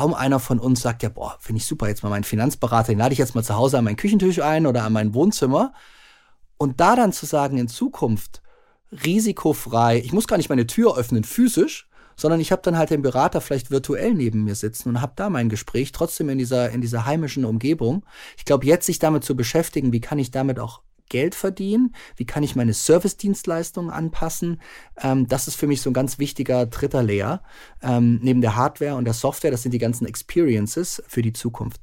kaum einer von uns sagt ja, boah, finde ich super, jetzt mal meinen Finanzberater, den lade ich jetzt mal zu Hause an meinen Küchentisch ein oder an mein Wohnzimmer. Und da dann zu sagen, in Zukunft risikofrei, ich muss gar nicht meine Tür öffnen physisch, sondern ich habe dann halt den Berater vielleicht virtuell neben mir sitzen und habe da mein Gespräch trotzdem in dieser in dieser heimischen Umgebung. Ich glaube, jetzt sich damit zu beschäftigen, wie kann ich damit auch Geld verdienen? Wie kann ich meine Service-Dienstleistungen anpassen? Ähm, das ist für mich so ein ganz wichtiger dritter Layer. Ähm, neben der Hardware und der Software, das sind die ganzen Experiences für die Zukunft.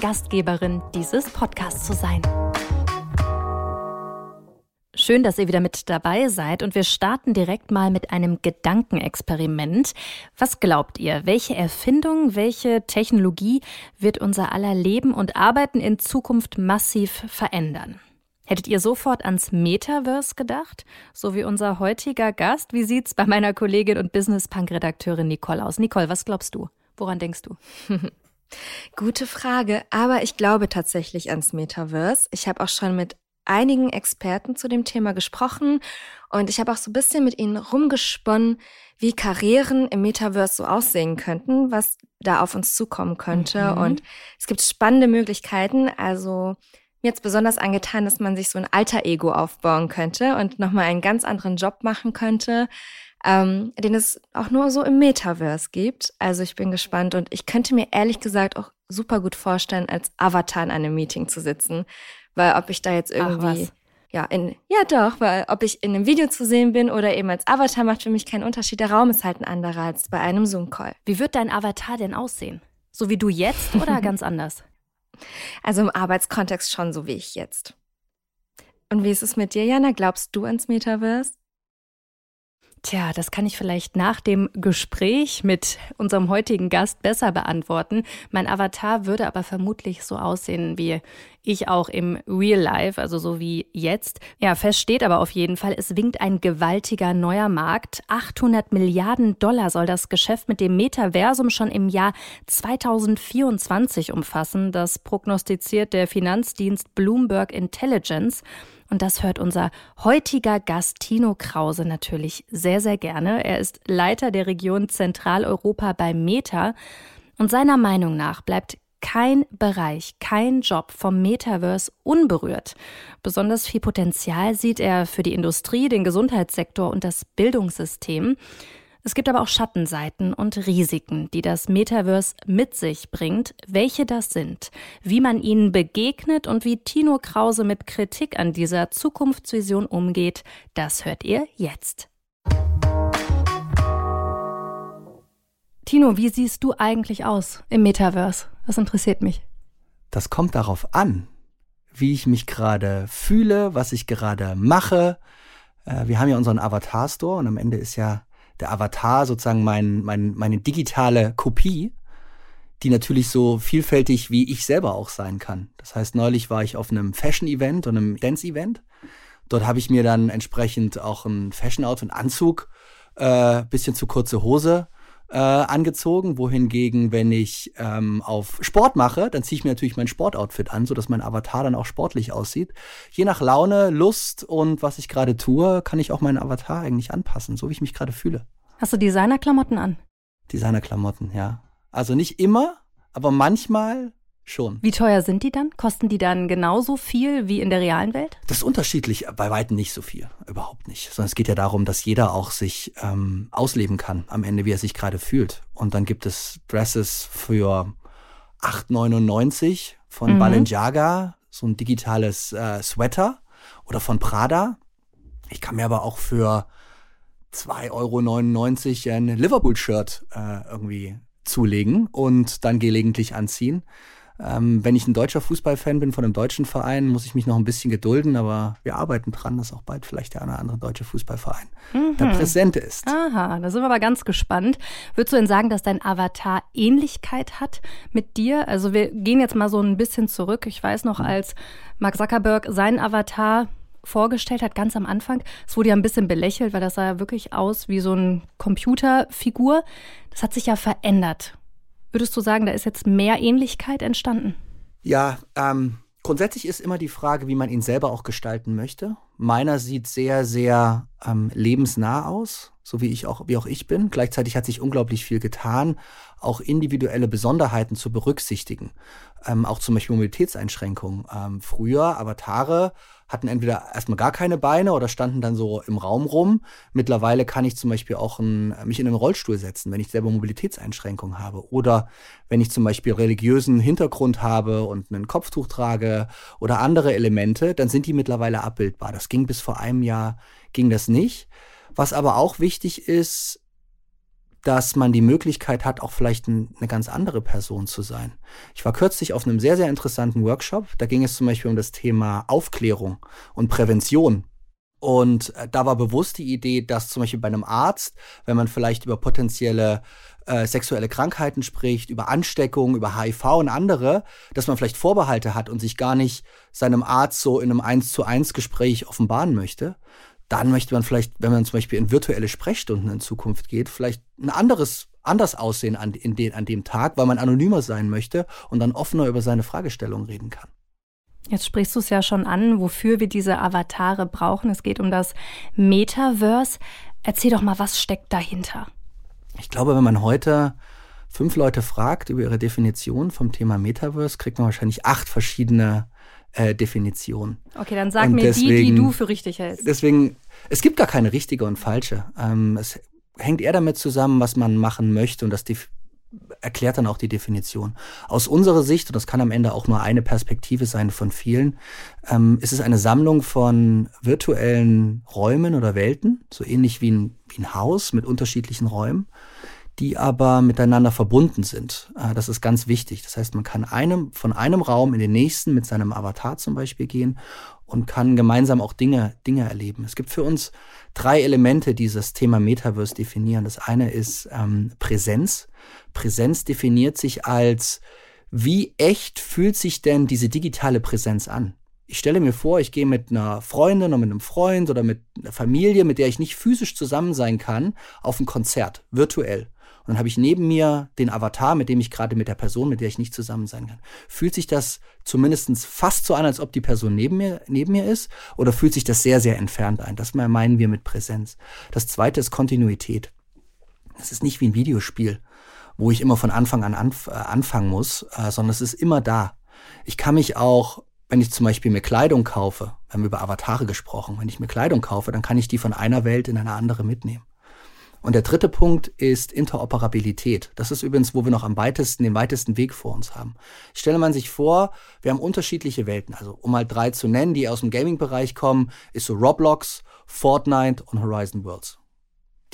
Gastgeberin dieses Podcasts zu sein. Schön, dass ihr wieder mit dabei seid und wir starten direkt mal mit einem Gedankenexperiment. Was glaubt ihr? Welche Erfindung, welche Technologie wird unser aller Leben und Arbeiten in Zukunft massiv verändern? Hättet ihr sofort ans Metaverse gedacht? So wie unser heutiger Gast? Wie sieht's bei meiner Kollegin und Business Punk Redakteurin Nicole aus? Nicole, was glaubst du? Woran denkst du? Gute Frage, aber ich glaube tatsächlich ans Metaverse. Ich habe auch schon mit einigen Experten zu dem Thema gesprochen und ich habe auch so ein bisschen mit ihnen rumgesponnen, wie Karrieren im Metaverse so aussehen könnten, was da auf uns zukommen könnte. Mhm. Und es gibt spannende Möglichkeiten. Also mir jetzt besonders angetan, dass man sich so ein alter Ego aufbauen könnte und nochmal einen ganz anderen Job machen könnte ähm, den es auch nur so im Metaverse gibt. Also ich bin gespannt und ich könnte mir ehrlich gesagt auch super gut vorstellen, als Avatar in einem Meeting zu sitzen, weil ob ich da jetzt irgendwie ja, in, ja doch, weil ob ich in einem Video zu sehen bin oder eben als Avatar macht für mich keinen Unterschied. Der Raum ist halt ein anderer als bei einem Zoom-Call. Wie wird dein Avatar denn aussehen? So wie du jetzt oder ganz anders? Also im Arbeitskontext schon so wie ich jetzt. Und wie ist es mit dir, Jana? Glaubst du ans Metaverse? Tja, das kann ich vielleicht nach dem Gespräch mit unserem heutigen Gast besser beantworten. Mein Avatar würde aber vermutlich so aussehen wie ich auch im Real Life, also so wie jetzt. Ja, fest steht aber auf jeden Fall, es winkt ein gewaltiger neuer Markt. 800 Milliarden Dollar soll das Geschäft mit dem Metaversum schon im Jahr 2024 umfassen. Das prognostiziert der Finanzdienst Bloomberg Intelligence. Und das hört unser heutiger Gast Tino Krause natürlich sehr, sehr gerne. Er ist Leiter der Region Zentraleuropa bei Meta. Und seiner Meinung nach bleibt kein Bereich, kein Job vom Metaverse unberührt. Besonders viel Potenzial sieht er für die Industrie, den Gesundheitssektor und das Bildungssystem. Es gibt aber auch Schattenseiten und Risiken, die das Metaverse mit sich bringt. Welche das sind, wie man ihnen begegnet und wie Tino Krause mit Kritik an dieser Zukunftsvision umgeht, das hört ihr jetzt. Tino, wie siehst du eigentlich aus im Metaverse? Das interessiert mich. Das kommt darauf an, wie ich mich gerade fühle, was ich gerade mache. Äh, wir haben ja unseren Avatar-Store und am Ende ist ja der Avatar sozusagen mein, mein, meine digitale Kopie, die natürlich so vielfältig wie ich selber auch sein kann. Das heißt, neulich war ich auf einem Fashion-Event und einem Dance-Event. Dort habe ich mir dann entsprechend auch ein Fashion-Outfit, einen Anzug, äh, bisschen zu kurze Hose äh, angezogen, wohingegen, wenn ich ähm, auf Sport mache, dann ziehe ich mir natürlich mein Sportoutfit an, so dass mein Avatar dann auch sportlich aussieht. Je nach Laune, Lust und was ich gerade tue, kann ich auch meinen Avatar eigentlich anpassen, so wie ich mich gerade fühle. Hast du Designerklamotten an? Designerklamotten, ja. Also nicht immer, aber manchmal schon. Wie teuer sind die dann? Kosten die dann genauso viel wie in der realen Welt? Das ist unterschiedlich, bei weitem nicht so viel. Überhaupt nicht. Sondern es geht ja darum, dass jeder auch sich ähm, ausleben kann am Ende, wie er sich gerade fühlt. Und dann gibt es Dresses für 8,99 von mhm. Balenciaga, so ein digitales äh, Sweater oder von Prada. Ich kann mir aber auch für 2,99 Euro ein Liverpool-Shirt äh, irgendwie zulegen und dann gelegentlich anziehen. Ähm, wenn ich ein deutscher Fußballfan bin von einem deutschen Verein, muss ich mich noch ein bisschen gedulden, aber wir arbeiten dran, dass auch bald vielleicht der eine oder andere deutsche Fußballverein mhm. da präsent ist. Aha, da sind wir aber ganz gespannt. Würdest du denn sagen, dass dein Avatar Ähnlichkeit hat mit dir? Also wir gehen jetzt mal so ein bisschen zurück. Ich weiß noch, mhm. als Mark Zuckerberg seinen Avatar vorgestellt hat, ganz am Anfang. Es wurde ja ein bisschen belächelt, weil das sah ja wirklich aus wie so eine Computerfigur. Das hat sich ja verändert. Würdest du sagen, da ist jetzt mehr Ähnlichkeit entstanden? Ja, ähm, grundsätzlich ist immer die Frage, wie man ihn selber auch gestalten möchte. Meiner sieht sehr, sehr ähm, lebensnah aus, so wie ich auch, wie auch ich bin. Gleichzeitig hat sich unglaublich viel getan, auch individuelle Besonderheiten zu berücksichtigen. Ähm, auch zum Beispiel Mobilitätseinschränkungen. Ähm, früher Avatare hatten entweder erstmal gar keine Beine oder standen dann so im Raum rum. Mittlerweile kann ich zum Beispiel auch ein, mich in einen Rollstuhl setzen, wenn ich selber Mobilitätseinschränkungen habe. Oder wenn ich zum Beispiel religiösen Hintergrund habe und ein Kopftuch trage oder andere Elemente, dann sind die mittlerweile abbildbar. Das ging bis vor einem Jahr, ging das nicht. Was aber auch wichtig ist, dass man die Möglichkeit hat, auch vielleicht ein, eine ganz andere Person zu sein. Ich war kürzlich auf einem sehr, sehr interessanten Workshop. Da ging es zum Beispiel um das Thema Aufklärung und Prävention. Und äh, da war bewusst die Idee, dass zum Beispiel bei einem Arzt, wenn man vielleicht über potenzielle äh, sexuelle Krankheiten spricht, über Ansteckung, über HIV und andere, dass man vielleicht Vorbehalte hat und sich gar nicht seinem Arzt so in einem Eins zu eins Gespräch offenbaren möchte, dann möchte man vielleicht, wenn man zum Beispiel in virtuelle Sprechstunden in Zukunft geht, vielleicht ein anderes, anders aussehen an, in den, an dem Tag, weil man anonymer sein möchte und dann offener über seine Fragestellung reden kann. Jetzt sprichst du es ja schon an, wofür wir diese Avatare brauchen. Es geht um das Metaverse. Erzähl doch mal, was steckt dahinter? Ich glaube, wenn man heute fünf Leute fragt über ihre Definition vom Thema Metaverse, kriegt man wahrscheinlich acht verschiedene äh, Definition. Okay, dann sag und mir deswegen, die, die du für richtig hältst. Deswegen, es gibt gar keine richtige und falsche. Ähm, es hängt eher damit zusammen, was man machen möchte und das erklärt dann auch die Definition. Aus unserer Sicht, und das kann am Ende auch nur eine Perspektive sein von vielen, ähm, ist es eine Sammlung von virtuellen Räumen oder Welten, so ähnlich wie ein, wie ein Haus mit unterschiedlichen Räumen die aber miteinander verbunden sind. Äh, das ist ganz wichtig. Das heißt, man kann einem, von einem Raum in den nächsten mit seinem Avatar zum Beispiel gehen und kann gemeinsam auch Dinge, Dinge erleben. Es gibt für uns drei Elemente, die dieses Thema Metaverse definieren. Das eine ist ähm, Präsenz. Präsenz definiert sich als, wie echt fühlt sich denn diese digitale Präsenz an? Ich stelle mir vor, ich gehe mit einer Freundin oder mit einem Freund oder mit einer Familie, mit der ich nicht physisch zusammen sein kann, auf ein Konzert, virtuell. Dann habe ich neben mir den Avatar, mit dem ich gerade mit der Person, mit der ich nicht zusammen sein kann. Fühlt sich das zumindest fast so an, als ob die Person neben mir, neben mir ist? Oder fühlt sich das sehr, sehr entfernt ein? Das meinen wir mit Präsenz. Das zweite ist Kontinuität. Es ist nicht wie ein Videospiel, wo ich immer von Anfang an anf äh, anfangen muss, äh, sondern es ist immer da. Ich kann mich auch wenn ich zum Beispiel mir Kleidung kaufe, wir haben über Avatare gesprochen, wenn ich mir Kleidung kaufe, dann kann ich die von einer Welt in eine andere mitnehmen. Und der dritte Punkt ist Interoperabilität. Das ist übrigens, wo wir noch am weitesten, den weitesten Weg vor uns haben. Stelle man sich vor, wir haben unterschiedliche Welten. Also, um mal drei zu nennen, die aus dem Gaming-Bereich kommen, ist so Roblox, Fortnite und Horizon Worlds.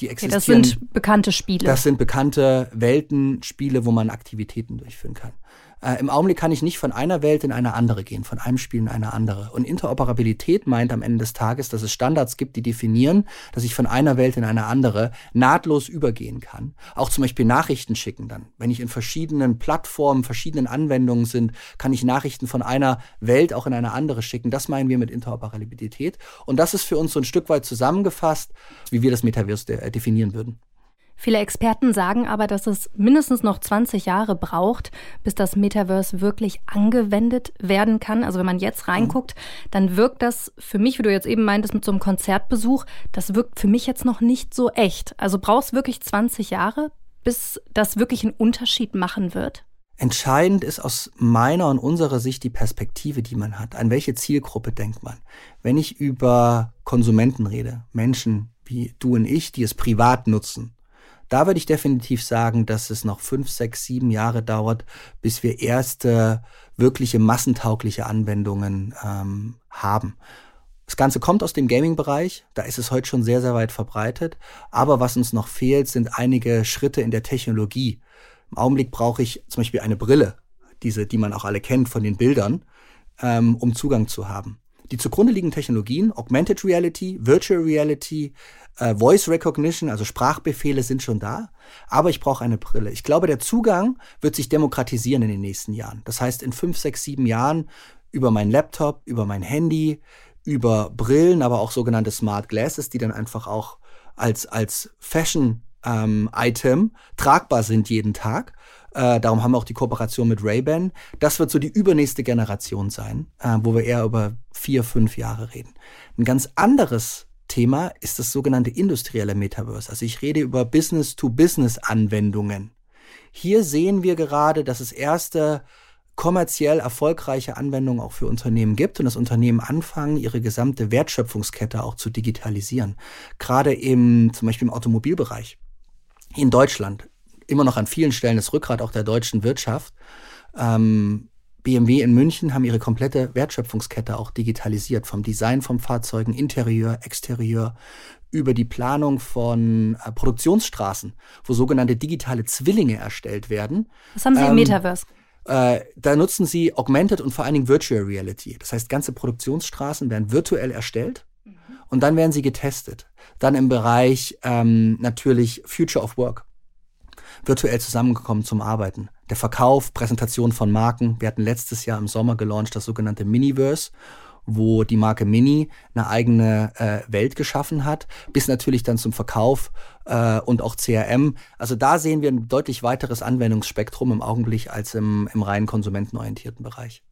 Die existieren. Okay, das sind bekannte Spiele. Das sind bekannte Welten, Spiele, wo man Aktivitäten durchführen kann. Äh, Im Augenblick kann ich nicht von einer Welt in eine andere gehen, von einem Spiel in eine andere. Und Interoperabilität meint am Ende des Tages, dass es Standards gibt, die definieren, dass ich von einer Welt in eine andere nahtlos übergehen kann. Auch zum Beispiel Nachrichten schicken dann. Wenn ich in verschiedenen Plattformen, verschiedenen Anwendungen sind, kann ich Nachrichten von einer Welt auch in eine andere schicken. Das meinen wir mit Interoperabilität. Und das ist für uns so ein Stück weit zusammengefasst, wie wir das Metaverse de definieren würden. Viele Experten sagen aber, dass es mindestens noch 20 Jahre braucht, bis das Metaverse wirklich angewendet werden kann. Also wenn man jetzt reinguckt, dann wirkt das für mich, wie du jetzt eben meintest, mit so einem Konzertbesuch, das wirkt für mich jetzt noch nicht so echt. Also brauchst wirklich 20 Jahre, bis das wirklich einen Unterschied machen wird? Entscheidend ist aus meiner und unserer Sicht die Perspektive, die man hat. An welche Zielgruppe denkt man? Wenn ich über Konsumenten rede, Menschen wie du und ich, die es privat nutzen, da würde ich definitiv sagen, dass es noch fünf, sechs, sieben Jahre dauert, bis wir erste wirkliche massentaugliche Anwendungen ähm, haben. Das Ganze kommt aus dem Gaming-Bereich, da ist es heute schon sehr, sehr weit verbreitet. Aber was uns noch fehlt, sind einige Schritte in der Technologie. Im Augenblick brauche ich zum Beispiel eine Brille, diese, die man auch alle kennt von den Bildern, ähm, um Zugang zu haben. Die zugrunde liegenden Technologien, Augmented Reality, Virtual Reality, äh, Voice Recognition, also Sprachbefehle sind schon da, aber ich brauche eine Brille. Ich glaube, der Zugang wird sich demokratisieren in den nächsten Jahren. Das heißt, in fünf, sechs, sieben Jahren über meinen Laptop, über mein Handy, über Brillen, aber auch sogenannte Smart Glasses, die dann einfach auch als, als Fashion ähm, tragbar sind jeden Tag. Äh, darum haben wir auch die Kooperation mit Ray-Ban. Das wird so die übernächste Generation sein, äh, wo wir eher über vier, fünf Jahre reden. Ein ganz anderes Thema ist das sogenannte industrielle Metaverse. Also ich rede über Business-to-Business-Anwendungen. Hier sehen wir gerade, dass es erste kommerziell erfolgreiche Anwendungen auch für Unternehmen gibt und das Unternehmen anfangen, ihre gesamte Wertschöpfungskette auch zu digitalisieren. Gerade im, zum Beispiel im Automobilbereich. In Deutschland immer noch an vielen Stellen das Rückgrat auch der deutschen Wirtschaft. Ähm, BMW in München haben ihre komplette Wertschöpfungskette auch digitalisiert, vom Design von Fahrzeugen, Interieur, Exterieur, über die Planung von äh, Produktionsstraßen, wo sogenannte digitale Zwillinge erstellt werden. Was haben Sie ähm, im Metaverse? Äh, da nutzen sie Augmented und vor allen Dingen Virtual Reality. Das heißt, ganze Produktionsstraßen werden virtuell erstellt mhm. und dann werden sie getestet. Dann im Bereich ähm, natürlich Future of Work virtuell zusammengekommen zum Arbeiten. Der Verkauf, Präsentation von Marken. Wir hatten letztes Jahr im Sommer gelauncht das sogenannte Miniverse, wo die Marke Mini eine eigene äh, Welt geschaffen hat, bis natürlich dann zum Verkauf äh, und auch CRM. Also da sehen wir ein deutlich weiteres Anwendungsspektrum im Augenblick als im, im rein konsumentenorientierten Bereich.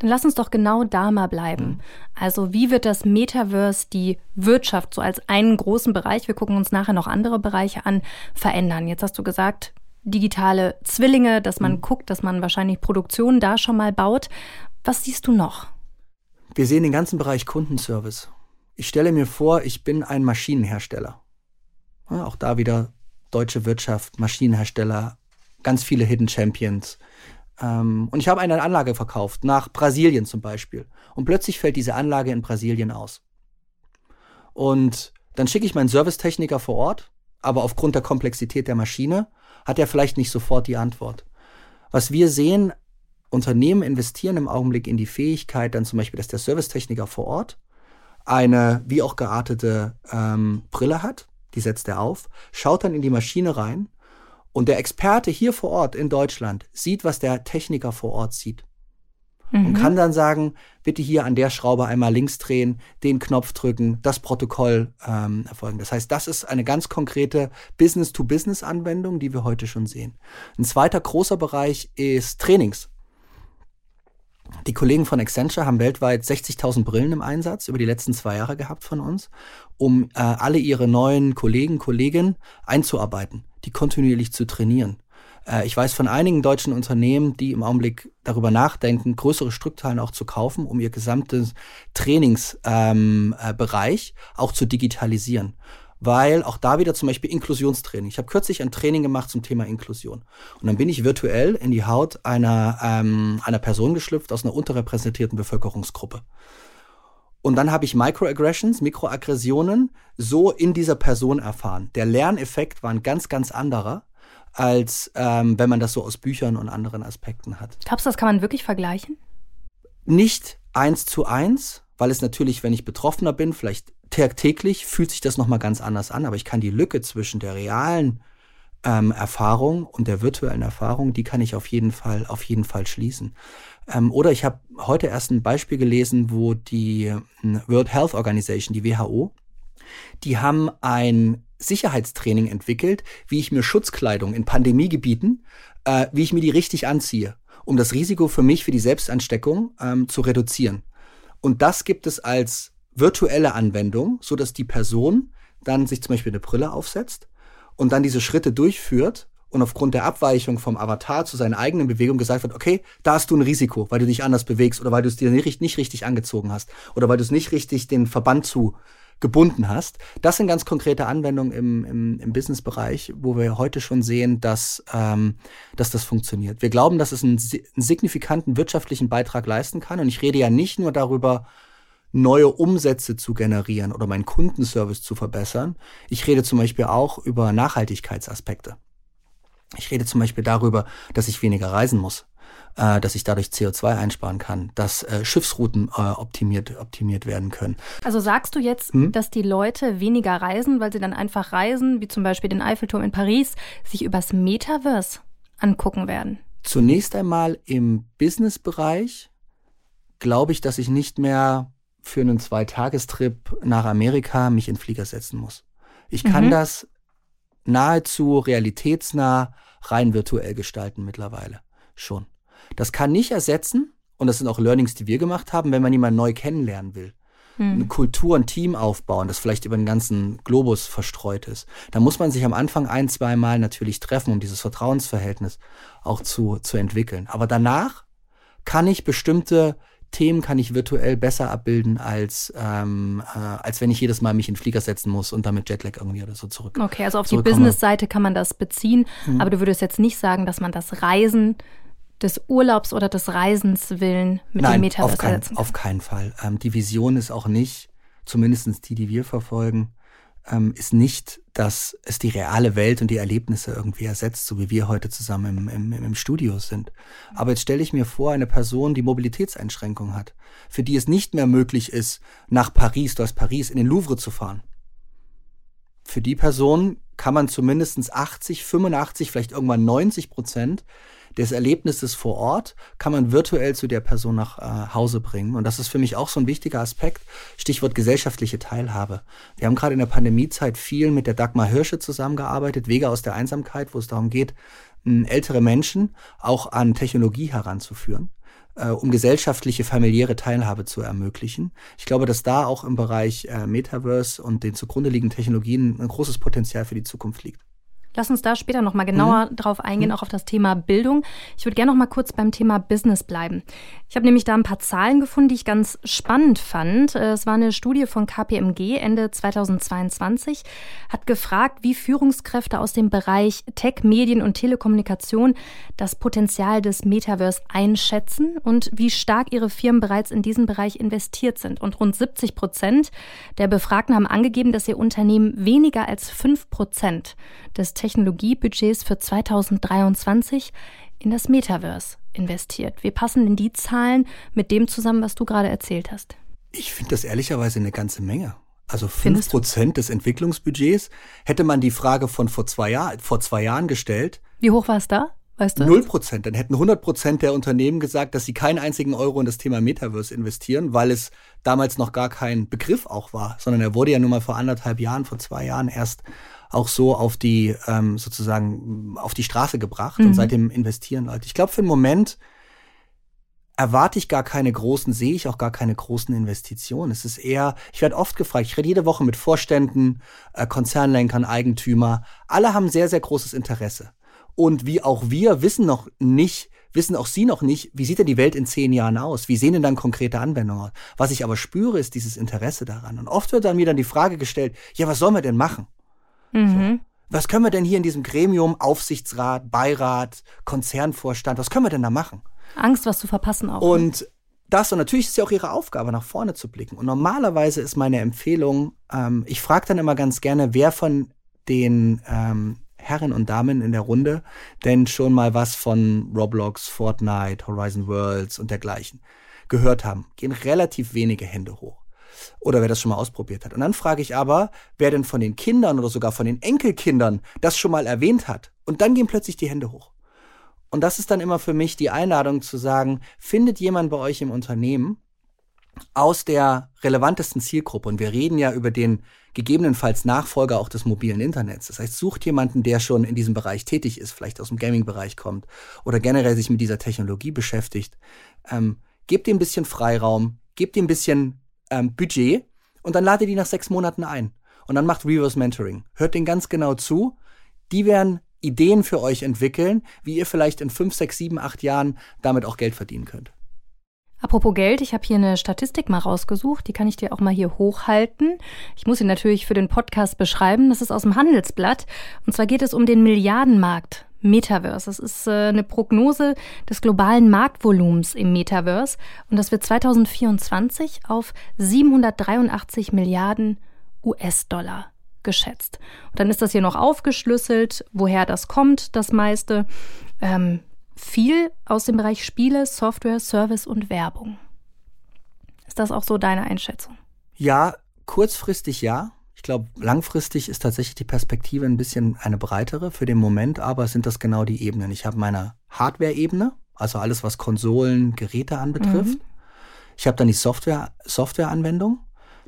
Dann lass uns doch genau da mal bleiben. Mhm. Also wie wird das Metaverse die Wirtschaft so als einen großen Bereich, wir gucken uns nachher noch andere Bereiche an, verändern? Jetzt hast du gesagt, digitale Zwillinge, dass man mhm. guckt, dass man wahrscheinlich Produktionen da schon mal baut. Was siehst du noch? Wir sehen den ganzen Bereich Kundenservice. Ich stelle mir vor, ich bin ein Maschinenhersteller. Ja, auch da wieder deutsche Wirtschaft, Maschinenhersteller, ganz viele Hidden Champions. Ähm, und ich habe eine Anlage verkauft, nach Brasilien zum Beispiel. Und plötzlich fällt diese Anlage in Brasilien aus. Und dann schicke ich meinen Servicetechniker vor Ort, aber aufgrund der Komplexität der Maschine hat er vielleicht nicht sofort die Antwort. Was wir sehen, Unternehmen investieren im Augenblick in die Fähigkeit, dann zum Beispiel, dass der Servicetechniker vor Ort eine wie auch geartete ähm, Brille hat, die setzt er auf, schaut dann in die Maschine rein und der Experte hier vor Ort in Deutschland sieht, was der Techniker vor Ort sieht. Mhm. Und kann dann sagen, bitte hier an der Schraube einmal links drehen, den Knopf drücken, das Protokoll ähm, erfolgen. Das heißt, das ist eine ganz konkrete Business-to-Business-Anwendung, die wir heute schon sehen. Ein zweiter großer Bereich ist Trainings. Die Kollegen von Accenture haben weltweit 60.000 Brillen im Einsatz über die letzten zwei Jahre gehabt von uns, um äh, alle ihre neuen Kollegen, Kolleginnen einzuarbeiten, die kontinuierlich zu trainieren. Äh, ich weiß von einigen deutschen Unternehmen, die im Augenblick darüber nachdenken, größere Stückzahlen auch zu kaufen, um ihr gesamtes Trainingsbereich ähm, äh, auch zu digitalisieren weil auch da wieder zum Beispiel Inklusionstraining. Ich habe kürzlich ein Training gemacht zum Thema Inklusion. Und dann bin ich virtuell in die Haut einer, ähm, einer Person geschlüpft aus einer unterrepräsentierten Bevölkerungsgruppe. Und dann habe ich Microaggressions, Mikroaggressionen so in dieser Person erfahren. Der Lerneffekt war ein ganz, ganz anderer, als ähm, wenn man das so aus Büchern und anderen Aspekten hat. Glaubst du, das kann man wirklich vergleichen? Nicht eins zu eins, weil es natürlich, wenn ich Betroffener bin, vielleicht tagtäglich fühlt sich das nochmal ganz anders an, aber ich kann die Lücke zwischen der realen ähm, Erfahrung und der virtuellen Erfahrung, die kann ich auf jeden Fall, auf jeden Fall schließen. Ähm, oder ich habe heute erst ein Beispiel gelesen, wo die hm, World Health Organization, die WHO, die haben ein Sicherheitstraining entwickelt, wie ich mir Schutzkleidung in Pandemiegebieten, äh, wie ich mir die richtig anziehe, um das Risiko für mich, für die Selbstansteckung ähm, zu reduzieren. Und das gibt es als virtuelle Anwendung, so dass die Person dann sich zum Beispiel eine Brille aufsetzt und dann diese Schritte durchführt und aufgrund der Abweichung vom Avatar zu seinen eigenen Bewegungen gesagt wird, okay, da hast du ein Risiko, weil du dich anders bewegst oder weil du es dir nicht, nicht richtig angezogen hast oder weil du es nicht richtig den Verband zu gebunden hast. Das sind ganz konkrete Anwendungen im, im, im Businessbereich, wo wir heute schon sehen, dass, ähm, dass das funktioniert. Wir glauben, dass es einen, einen signifikanten wirtschaftlichen Beitrag leisten kann. Und ich rede ja nicht nur darüber, neue Umsätze zu generieren oder meinen Kundenservice zu verbessern. Ich rede zum Beispiel auch über Nachhaltigkeitsaspekte. Ich rede zum Beispiel darüber, dass ich weniger reisen muss. Äh, dass ich dadurch CO2 einsparen kann, dass äh, Schiffsrouten äh, optimiert, optimiert werden können. Also sagst du jetzt, hm? dass die Leute weniger reisen, weil sie dann einfach reisen, wie zum Beispiel den Eiffelturm in Paris, sich übers Metaverse angucken werden? Zunächst einmal im Business-Bereich glaube ich, dass ich nicht mehr für einen Zweitagestrip nach Amerika mich in Flieger setzen muss. Ich kann mhm. das nahezu realitätsnah rein virtuell gestalten mittlerweile schon. Das kann nicht ersetzen, und das sind auch Learnings, die wir gemacht haben, wenn man jemanden neu kennenlernen will. Hm. Eine Kultur, ein Team aufbauen, das vielleicht über den ganzen Globus verstreut ist. Da muss man sich am Anfang ein, zwei Mal natürlich treffen, um dieses Vertrauensverhältnis auch zu, zu entwickeln. Aber danach kann ich bestimmte Themen kann ich virtuell besser abbilden, als, ähm, äh, als wenn ich jedes Mal mich in den Flieger setzen muss und damit Jetlag irgendwie oder so zurück. Okay, also auf die Business-Seite kann man das beziehen, mhm. aber du würdest jetzt nicht sagen, dass man das Reisen des Urlaubs oder des Reisens willen mit Nein, dem Metaverse auf kein, ersetzen kann. auf keinen Fall. Ähm, die Vision ist auch nicht, zumindest die, die wir verfolgen, ähm, ist nicht, dass es die reale Welt und die Erlebnisse irgendwie ersetzt, so wie wir heute zusammen im, im, im Studio sind. Aber jetzt stelle ich mir vor, eine Person, die Mobilitätseinschränkungen hat, für die es nicht mehr möglich ist, nach Paris, du hast Paris, in den Louvre zu fahren. Für die Person kann man zumindest 80, 85, vielleicht irgendwann 90 Prozent des Erlebnisses vor Ort kann man virtuell zu der Person nach äh, Hause bringen. Und das ist für mich auch so ein wichtiger Aspekt. Stichwort gesellschaftliche Teilhabe. Wir haben gerade in der Pandemiezeit viel mit der Dagmar Hirsche zusammengearbeitet, Wege aus der Einsamkeit, wo es darum geht, ältere Menschen auch an Technologie heranzuführen äh, um gesellschaftliche, familiäre Teilhabe zu ermöglichen. Ich glaube, dass da auch im Bereich äh, Metaverse und den zugrunde liegenden Technologien ein großes Potenzial für die Zukunft liegt. Lass uns da später noch mal genauer mhm. drauf eingehen, mhm. auch auf das Thema Bildung. Ich würde gerne noch mal kurz beim Thema Business bleiben. Ich habe nämlich da ein paar Zahlen gefunden, die ich ganz spannend fand. Äh, es war eine Studie von KPMG Ende 2022, hat gefragt, wie Führungskräfte aus dem Bereich Tech, Medien und Telekommunikation das Potenzial des Metaverse einschätzen und wie stark ihre Firmen bereits in diesen Bereich investiert sind. Und rund 70 Prozent der Befragten haben angegeben, dass ihr Unternehmen weniger als 5 Prozent des Technologiebudgets für 2023 in das Metaverse investiert. Wir passen in die Zahlen mit dem zusammen, was du gerade erzählt hast. Ich finde das ehrlicherweise eine ganze Menge. Also fünf Prozent des Entwicklungsbudgets. Hätte man die Frage von vor zwei, Jahr, vor zwei Jahren gestellt. Wie hoch war es da? Weißt du? Null Prozent. Dann hätten 100 Prozent der Unternehmen gesagt, dass sie keinen einzigen Euro in das Thema Metaverse investieren, weil es damals noch gar kein Begriff auch war, sondern er wurde ja nun mal vor anderthalb Jahren, vor zwei Jahren erst auch so auf die ähm, sozusagen auf die Straße gebracht mhm. und seitdem investieren Leute. Ich glaube, für den Moment erwarte ich gar keine großen, sehe ich auch gar keine großen Investitionen. Es ist eher, ich werde oft gefragt, ich rede jede Woche mit Vorständen, äh, Konzernlenkern, Eigentümer. Alle haben sehr, sehr großes Interesse. Und wie auch wir wissen noch nicht, wissen auch Sie noch nicht, wie sieht denn die Welt in zehn Jahren aus? Wie sehen denn dann konkrete Anwendungen aus? Was ich aber spüre, ist dieses Interesse daran. Und oft wird dann mir dann die Frage gestellt, ja, was sollen wir denn machen? Mhm. So. Was können wir denn hier in diesem Gremium, Aufsichtsrat, Beirat, Konzernvorstand, was können wir denn da machen? Angst, was zu verpassen auch. Ne? Und das, und natürlich ist es ja auch ihre Aufgabe, nach vorne zu blicken. Und normalerweise ist meine Empfehlung, ähm, ich frage dann immer ganz gerne, wer von den ähm, Herren und Damen in der Runde denn schon mal was von Roblox, Fortnite, Horizon Worlds und dergleichen gehört haben. Gehen relativ wenige Hände hoch. Oder wer das schon mal ausprobiert hat. Und dann frage ich aber, wer denn von den Kindern oder sogar von den Enkelkindern das schon mal erwähnt hat. Und dann gehen plötzlich die Hände hoch. Und das ist dann immer für mich die Einladung zu sagen, findet jemand bei euch im Unternehmen aus der relevantesten Zielgruppe, und wir reden ja über den gegebenenfalls Nachfolger auch des mobilen Internets. Das heißt, sucht jemanden, der schon in diesem Bereich tätig ist, vielleicht aus dem Gaming-Bereich kommt oder generell sich mit dieser Technologie beschäftigt. Ähm, gebt ihm ein bisschen Freiraum, gebt ihm ein bisschen ähm, Budget und dann ladet die nach sechs Monaten ein. Und dann macht Reverse Mentoring. Hört den ganz genau zu. Die werden Ideen für euch entwickeln, wie ihr vielleicht in fünf, sechs, sieben, acht Jahren damit auch Geld verdienen könnt. Apropos Geld, ich habe hier eine Statistik mal rausgesucht, die kann ich dir auch mal hier hochhalten. Ich muss sie natürlich für den Podcast beschreiben. Das ist aus dem Handelsblatt. Und zwar geht es um den Milliardenmarkt Metaverse. Das ist äh, eine Prognose des globalen Marktvolumens im Metaverse und das wird 2024 auf 783 Milliarden US-Dollar geschätzt. Und dann ist das hier noch aufgeschlüsselt, woher das kommt, das meiste. Ähm, viel aus dem Bereich Spiele, Software, Service und Werbung. Ist das auch so deine Einschätzung? Ja, kurzfristig ja. Ich glaube, langfristig ist tatsächlich die Perspektive ein bisschen eine breitere. Für den Moment aber sind das genau die Ebenen. Ich habe meine Hardware-Ebene, also alles, was Konsolen, Geräte anbetrifft. Mhm. Ich habe dann die Software, Software-Anwendung.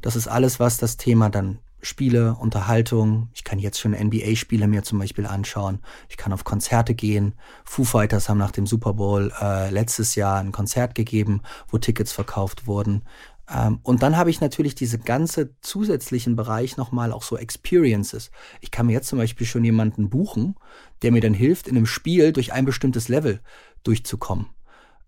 Das ist alles, was das Thema dann Spiele, Unterhaltung. Ich kann jetzt schon NBA-Spiele mir zum Beispiel anschauen. Ich kann auf Konzerte gehen. Foo Fighters haben nach dem Super Bowl äh, letztes Jahr ein Konzert gegeben, wo Tickets verkauft wurden. Ähm, und dann habe ich natürlich diese ganze zusätzlichen Bereich nochmal auch so Experiences. Ich kann mir jetzt zum Beispiel schon jemanden buchen, der mir dann hilft, in einem Spiel durch ein bestimmtes Level durchzukommen.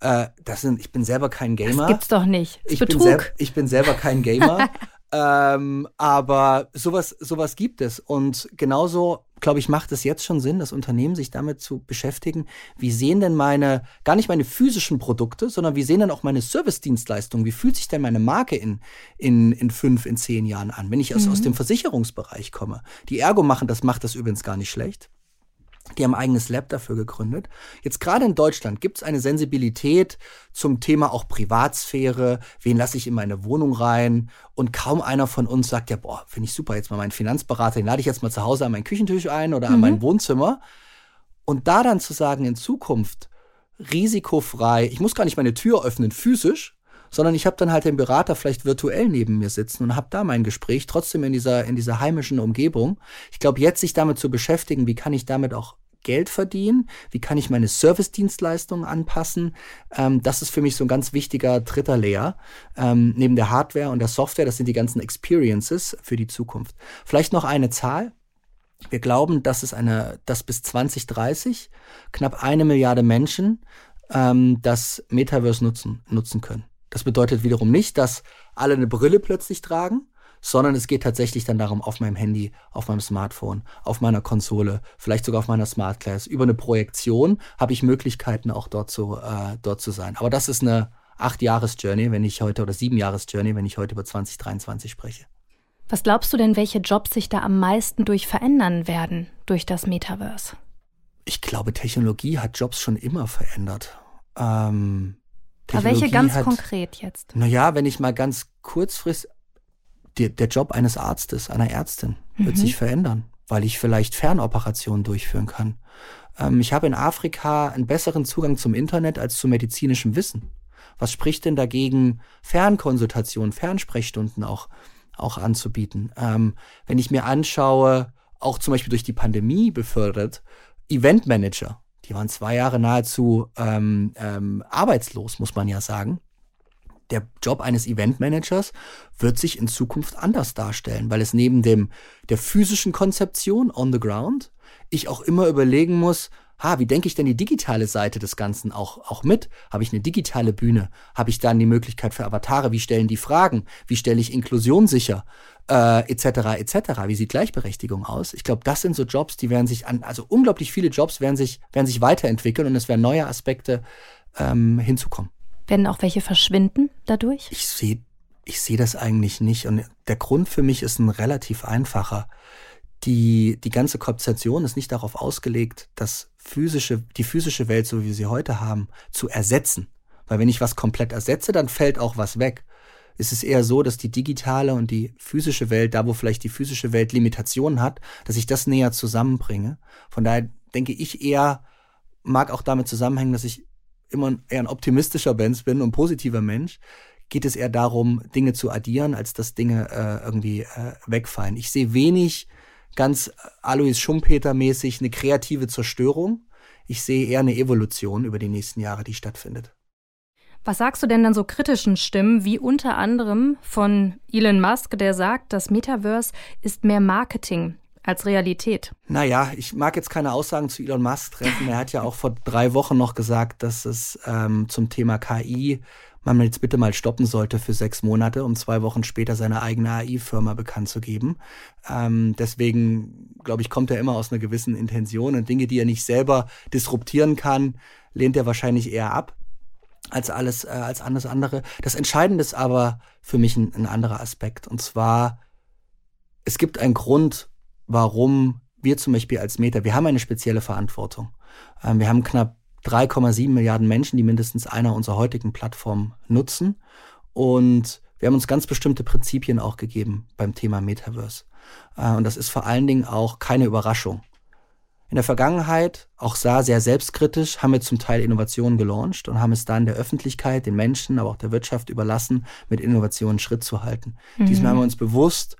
Äh, das sind, ich bin selber kein Gamer. Das gibt's doch nicht. Ich bin, sel ich bin selber kein Gamer. ähm, aber sowas, sowas gibt es. Und genauso, glaube ich, macht es jetzt schon Sinn, das Unternehmen sich damit zu beschäftigen. Wie sehen denn meine, gar nicht meine physischen Produkte, sondern wie sehen denn auch meine Service-Dienstleistungen? Wie fühlt sich denn meine Marke in, in, in fünf, in zehn Jahren an, wenn ich aus, mhm. aus dem Versicherungsbereich komme? Die Ergo machen, das macht das übrigens gar nicht schlecht. Die haben ein eigenes Lab dafür gegründet. Jetzt gerade in Deutschland gibt es eine Sensibilität zum Thema auch Privatsphäre. Wen lasse ich in meine Wohnung rein? Und kaum einer von uns sagt ja, boah, finde ich super, jetzt mal meinen Finanzberater, den lade ich jetzt mal zu Hause an meinen Küchentisch ein oder mhm. an mein Wohnzimmer. Und da dann zu sagen, in Zukunft risikofrei, ich muss gar nicht meine Tür öffnen physisch, sondern ich habe dann halt den Berater vielleicht virtuell neben mir sitzen und habe da mein Gespräch trotzdem in dieser in dieser heimischen Umgebung. Ich glaube, jetzt sich damit zu beschäftigen, wie kann ich damit auch Geld verdienen? Wie kann ich meine Service-Dienstleistungen anpassen? Ähm, das ist für mich so ein ganz wichtiger dritter Layer. Ähm, neben der Hardware und der Software, das sind die ganzen Experiences für die Zukunft. Vielleicht noch eine Zahl. Wir glauben, dass es eine, dass bis 2030 knapp eine Milliarde Menschen ähm, das Metaverse nutzen, nutzen können. Das bedeutet wiederum nicht, dass alle eine Brille plötzlich tragen, sondern es geht tatsächlich dann darum, auf meinem Handy, auf meinem Smartphone, auf meiner Konsole, vielleicht sogar auf meiner Smart Class, über eine Projektion habe ich Möglichkeiten, auch dort zu, äh, dort zu sein. Aber das ist eine acht Jahres Journey, wenn ich heute oder sieben Jahres Journey, wenn ich heute über 2023 spreche. Was glaubst du denn, welche Jobs sich da am meisten durch verändern werden durch das Metaverse? Ich glaube, Technologie hat Jobs schon immer verändert. Ähm, aber welche ganz hat, konkret jetzt? Naja, wenn ich mal ganz kurzfristig, der, der Job eines Arztes, einer Ärztin wird mhm. sich verändern, weil ich vielleicht Fernoperationen durchführen kann. Ähm, ich habe in Afrika einen besseren Zugang zum Internet als zu medizinischem Wissen. Was spricht denn dagegen, Fernkonsultationen, Fernsprechstunden auch, auch anzubieten? Ähm, wenn ich mir anschaue, auch zum Beispiel durch die Pandemie befördert, Eventmanager, die waren zwei Jahre nahezu ähm, ähm, arbeitslos, muss man ja sagen. Der Job eines Eventmanagers wird sich in Zukunft anders darstellen, weil es neben dem der physischen Konzeption on the ground ich auch immer überlegen muss, ha, wie denke ich denn die digitale Seite des Ganzen auch, auch mit? Habe ich eine digitale Bühne? Habe ich dann die Möglichkeit für Avatare? Wie stellen die Fragen? Wie stelle ich Inklusion sicher? Äh, etc. etc. Wie sieht Gleichberechtigung aus? Ich glaube, das sind so Jobs, die werden sich an, also unglaublich viele Jobs werden sich, werden sich weiterentwickeln und es werden neue Aspekte ähm, hinzukommen. Werden auch welche verschwinden dadurch? Ich sehe ich sehe das eigentlich nicht. Und der Grund für mich ist ein relativ einfacher. Die, die ganze Konzeption ist nicht darauf ausgelegt, das physische, die physische Welt, so wie wir sie heute haben, zu ersetzen. Weil wenn ich was komplett ersetze, dann fällt auch was weg. Es ist eher so, dass die digitale und die physische Welt, da wo vielleicht die physische Welt Limitationen hat, dass ich das näher zusammenbringe. Von daher denke ich eher, mag auch damit zusammenhängen, dass ich immer eher ein optimistischer Mensch bin und positiver Mensch, geht es eher darum, Dinge zu addieren, als dass Dinge äh, irgendwie äh, wegfallen. Ich sehe wenig ganz Alois Schumpeter-mäßig eine kreative Zerstörung. Ich sehe eher eine Evolution über die nächsten Jahre, die stattfindet. Was sagst du denn dann so kritischen Stimmen, wie unter anderem von Elon Musk, der sagt, das Metaverse ist mehr Marketing als Realität? Naja, ich mag jetzt keine Aussagen zu Elon Musk treffen. Er hat ja auch vor drei Wochen noch gesagt, dass es ähm, zum Thema KI man jetzt bitte mal stoppen sollte für sechs Monate, um zwei Wochen später seine eigene AI-Firma bekannt zu geben. Ähm, deswegen, glaube ich, kommt er immer aus einer gewissen Intention und Dinge, die er nicht selber disruptieren kann, lehnt er wahrscheinlich eher ab als alles, äh, als alles andere. Das Entscheidende ist aber für mich ein, ein anderer Aspekt. Und zwar, es gibt einen Grund, warum wir zum Beispiel als Meta, wir haben eine spezielle Verantwortung. Ähm, wir haben knapp 3,7 Milliarden Menschen, die mindestens einer unserer heutigen Plattformen nutzen. Und wir haben uns ganz bestimmte Prinzipien auch gegeben beim Thema Metaverse. Äh, und das ist vor allen Dingen auch keine Überraschung. In der Vergangenheit, auch sehr, sehr selbstkritisch, haben wir zum Teil Innovationen gelauncht und haben es dann der Öffentlichkeit, den Menschen, aber auch der Wirtschaft überlassen, mit Innovationen Schritt zu halten. Mhm. Diesmal haben wir uns bewusst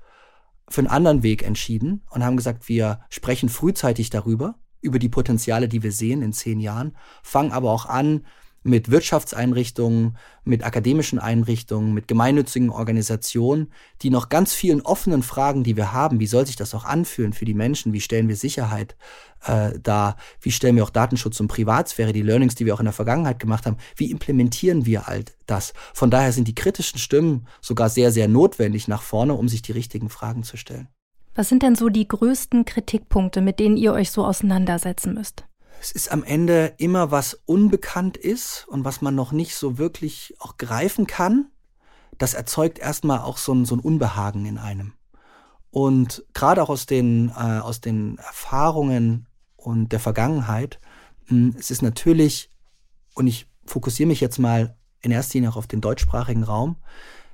für einen anderen Weg entschieden und haben gesagt, wir sprechen frühzeitig darüber, über die Potenziale, die wir sehen in zehn Jahren, fangen aber auch an, mit Wirtschaftseinrichtungen, mit akademischen Einrichtungen, mit gemeinnützigen Organisationen, die noch ganz vielen offenen Fragen, die wir haben, wie soll sich das auch anfühlen für die Menschen, wie stellen wir Sicherheit äh, dar, wie stellen wir auch Datenschutz und Privatsphäre, die Learnings, die wir auch in der Vergangenheit gemacht haben, wie implementieren wir all das. Von daher sind die kritischen Stimmen sogar sehr, sehr notwendig nach vorne, um sich die richtigen Fragen zu stellen. Was sind denn so die größten Kritikpunkte, mit denen ihr euch so auseinandersetzen müsst? Es ist am Ende immer was unbekannt ist und was man noch nicht so wirklich auch greifen kann. Das erzeugt erstmal auch so ein, so ein Unbehagen in einem. Und gerade auch aus den, äh, aus den Erfahrungen und der Vergangenheit, mh, hm, es ist natürlich, und ich fokussiere mich jetzt mal in erster Linie auch auf den deutschsprachigen Raum,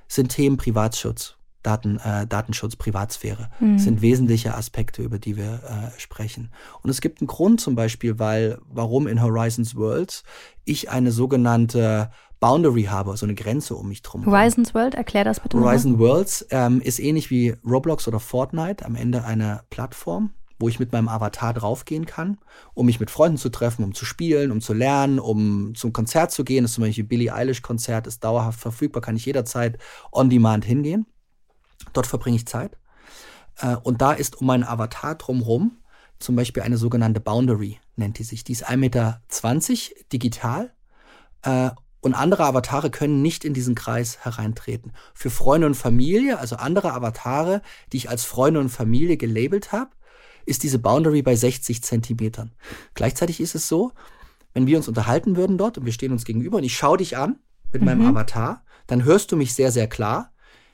sind Themen Privatschutz Daten, äh, Datenschutz, Privatsphäre mhm. sind wesentliche Aspekte, über die wir äh, sprechen. Und es gibt einen Grund zum Beispiel, weil, warum in Horizons Worlds ich eine sogenannte Boundary habe, so eine Grenze um mich drum. Horizons World, erklär das bitte. Horizon Worlds ähm, ist ähnlich wie Roblox oder Fortnite, am Ende eine Plattform, wo ich mit meinem Avatar draufgehen kann, um mich mit Freunden zu treffen, um zu spielen, um zu lernen, um zum Konzert zu gehen. Das ist zum Beispiel Billie Eilish Konzert, ist dauerhaft verfügbar, kann ich jederzeit on demand hingehen. Dort verbringe ich Zeit. Äh, und da ist um meinen Avatar drumherum zum Beispiel eine sogenannte Boundary, nennt die sich. Die ist 1,20 Meter digital. Äh, und andere Avatare können nicht in diesen Kreis hereintreten. Für Freunde und Familie, also andere Avatare, die ich als Freunde und Familie gelabelt habe, ist diese Boundary bei 60 Zentimetern. Gleichzeitig ist es so, wenn wir uns unterhalten würden dort und wir stehen uns gegenüber und ich schaue dich an mit mhm. meinem Avatar, dann hörst du mich sehr, sehr klar.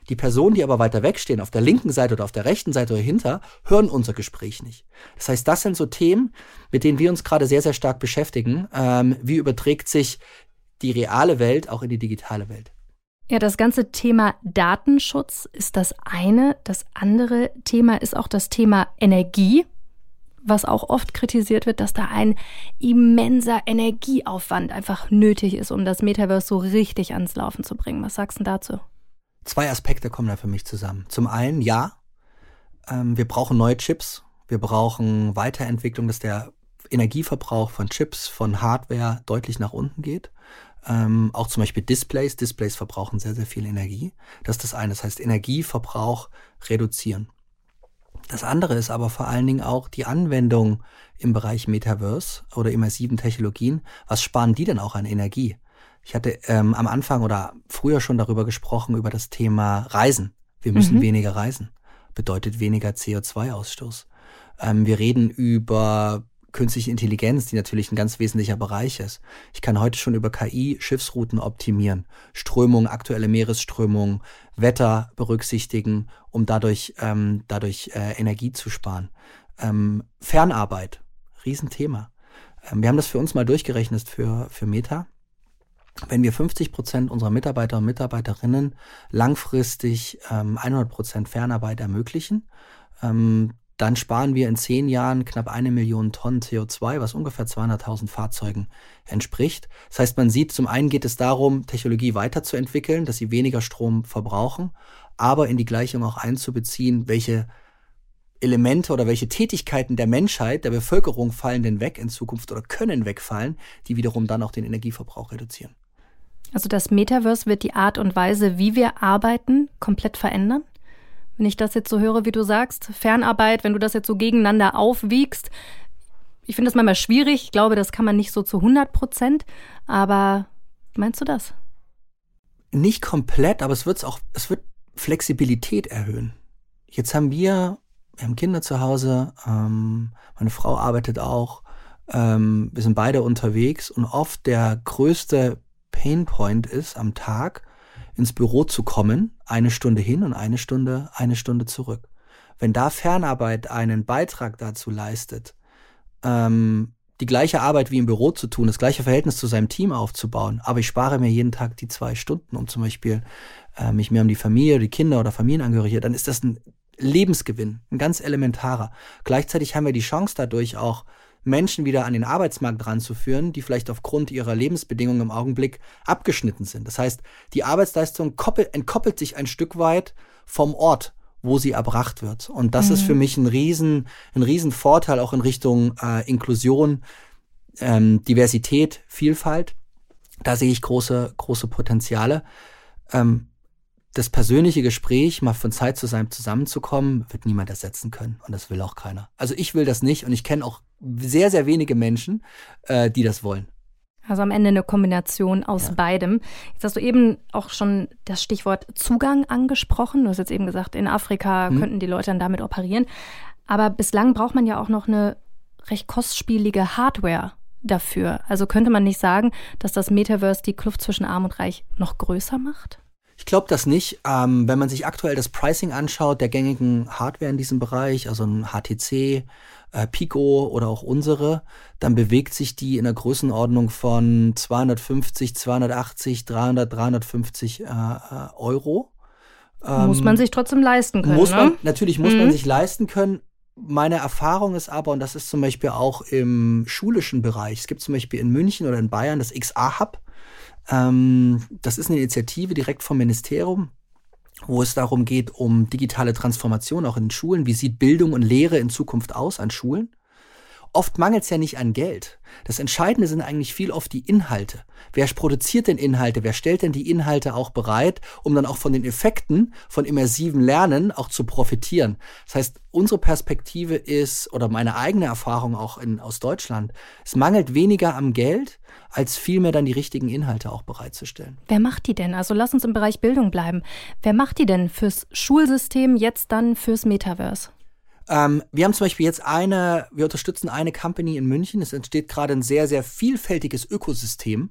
Die Personen, die aber weiter wegstehen, auf der linken Seite oder auf der rechten Seite oder hinter, hören unser Gespräch nicht. Das heißt, das sind so Themen, mit denen wir uns gerade sehr, sehr stark beschäftigen. Ähm, wie überträgt sich die reale Welt auch in die digitale Welt? Ja, das ganze Thema Datenschutz ist das eine. Das andere Thema ist auch das Thema Energie, was auch oft kritisiert wird, dass da ein immenser Energieaufwand einfach nötig ist, um das Metaverse so richtig ans Laufen zu bringen. Was sagst du dazu? Zwei Aspekte kommen da für mich zusammen. Zum einen, ja, ähm, wir brauchen neue Chips. Wir brauchen Weiterentwicklung, dass der Energieverbrauch von Chips, von Hardware deutlich nach unten geht. Ähm, auch zum Beispiel Displays. Displays verbrauchen sehr, sehr viel Energie. Das ist das eine. Das heißt, Energieverbrauch reduzieren. Das andere ist aber vor allen Dingen auch die Anwendung im Bereich Metaverse oder immersiven Technologien. Was sparen die denn auch an Energie? Ich hatte ähm, am Anfang oder früher schon darüber gesprochen, über das Thema Reisen. Wir müssen mhm. weniger reisen. Bedeutet weniger CO2-Ausstoß. Ähm, wir reden über künstliche Intelligenz, die natürlich ein ganz wesentlicher Bereich ist. Ich kann heute schon über KI Schiffsrouten optimieren, Strömungen, aktuelle Meeresströmungen, Wetter berücksichtigen, um dadurch, ähm, dadurch äh, Energie zu sparen. Ähm, Fernarbeit, Riesenthema. Ähm, wir haben das für uns mal durchgerechnet für, für Meta wenn wir 50 Prozent unserer Mitarbeiter und Mitarbeiterinnen langfristig ähm, 100 Prozent Fernarbeit ermöglichen, ähm, dann sparen wir in zehn Jahren knapp eine Million Tonnen CO2, was ungefähr 200.000 Fahrzeugen entspricht. Das heißt, man sieht, zum einen geht es darum, Technologie weiterzuentwickeln, dass sie weniger Strom verbrauchen, aber in die Gleichung auch einzubeziehen, welche Elemente oder welche Tätigkeiten der Menschheit, der Bevölkerung fallen denn weg in Zukunft oder können wegfallen, die wiederum dann auch den Energieverbrauch reduzieren. Also das Metaverse wird die Art und Weise, wie wir arbeiten, komplett verändern? Wenn ich das jetzt so höre, wie du sagst, Fernarbeit, wenn du das jetzt so gegeneinander aufwiegst, ich finde das manchmal schwierig. Ich glaube, das kann man nicht so zu 100 Prozent. Aber meinst du das? Nicht komplett, aber es wird auch, es wird Flexibilität erhöhen. Jetzt haben wir, wir haben Kinder zu Hause, ähm, meine Frau arbeitet auch, ähm, wir sind beide unterwegs und oft der größte Painpoint ist, am Tag ins Büro zu kommen, eine Stunde hin und eine Stunde, eine Stunde zurück. Wenn da Fernarbeit einen Beitrag dazu leistet, ähm, die gleiche Arbeit wie im Büro zu tun, das gleiche Verhältnis zu seinem Team aufzubauen, aber ich spare mir jeden Tag die zwei Stunden, um zum Beispiel äh, mich mehr um die Familie, die Kinder oder Familienangehörige, dann ist das ein Lebensgewinn, ein ganz elementarer. Gleichzeitig haben wir die Chance dadurch auch, Menschen wieder an den Arbeitsmarkt ranzuführen, die vielleicht aufgrund ihrer Lebensbedingungen im Augenblick abgeschnitten sind. Das heißt, die Arbeitsleistung koppelt, entkoppelt sich ein Stück weit vom Ort, wo sie erbracht wird. Und das mhm. ist für mich ein riesen, ein riesen Vorteil auch in Richtung äh, Inklusion, ähm, Diversität, Vielfalt. Da sehe ich große, große Potenziale. Ähm, das persönliche Gespräch, mal von Zeit zu Zeit zusammenzukommen, wird niemand ersetzen können. Und das will auch keiner. Also ich will das nicht und ich kenne auch sehr, sehr wenige Menschen, äh, die das wollen. Also am Ende eine Kombination aus ja. beidem. Jetzt hast du eben auch schon das Stichwort Zugang angesprochen. Du hast jetzt eben gesagt, in Afrika hm. könnten die Leute dann damit operieren. Aber bislang braucht man ja auch noch eine recht kostspielige Hardware dafür. Also könnte man nicht sagen, dass das Metaverse die Kluft zwischen Arm und Reich noch größer macht? Ich glaube das nicht. Ähm, wenn man sich aktuell das Pricing anschaut, der gängigen Hardware in diesem Bereich, also ein HTC, äh, Pico oder auch unsere, dann bewegt sich die in der Größenordnung von 250, 280, 300, 350 äh, Euro. Ähm, muss man sich trotzdem leisten können. Muss ne? man, natürlich muss mhm. man sich leisten können. Meine Erfahrung ist aber, und das ist zum Beispiel auch im schulischen Bereich, es gibt zum Beispiel in München oder in Bayern das XA-Hub. Ähm, das ist eine Initiative direkt vom Ministerium, wo es darum geht, um digitale Transformation auch in Schulen. Wie sieht Bildung und Lehre in Zukunft aus an Schulen? Oft mangelt es ja nicht an Geld. Das Entscheidende sind eigentlich viel oft die Inhalte. Wer produziert denn Inhalte? Wer stellt denn die Inhalte auch bereit, um dann auch von den Effekten von immersiven Lernen auch zu profitieren? Das heißt, unsere Perspektive ist, oder meine eigene Erfahrung auch in, aus Deutschland, es mangelt weniger am Geld, als vielmehr dann die richtigen Inhalte auch bereitzustellen. Wer macht die denn? Also lass uns im Bereich Bildung bleiben. Wer macht die denn fürs Schulsystem, jetzt dann fürs Metaverse? Ähm, wir haben zum Beispiel jetzt eine, wir unterstützen eine Company in München. Es entsteht gerade ein sehr, sehr vielfältiges Ökosystem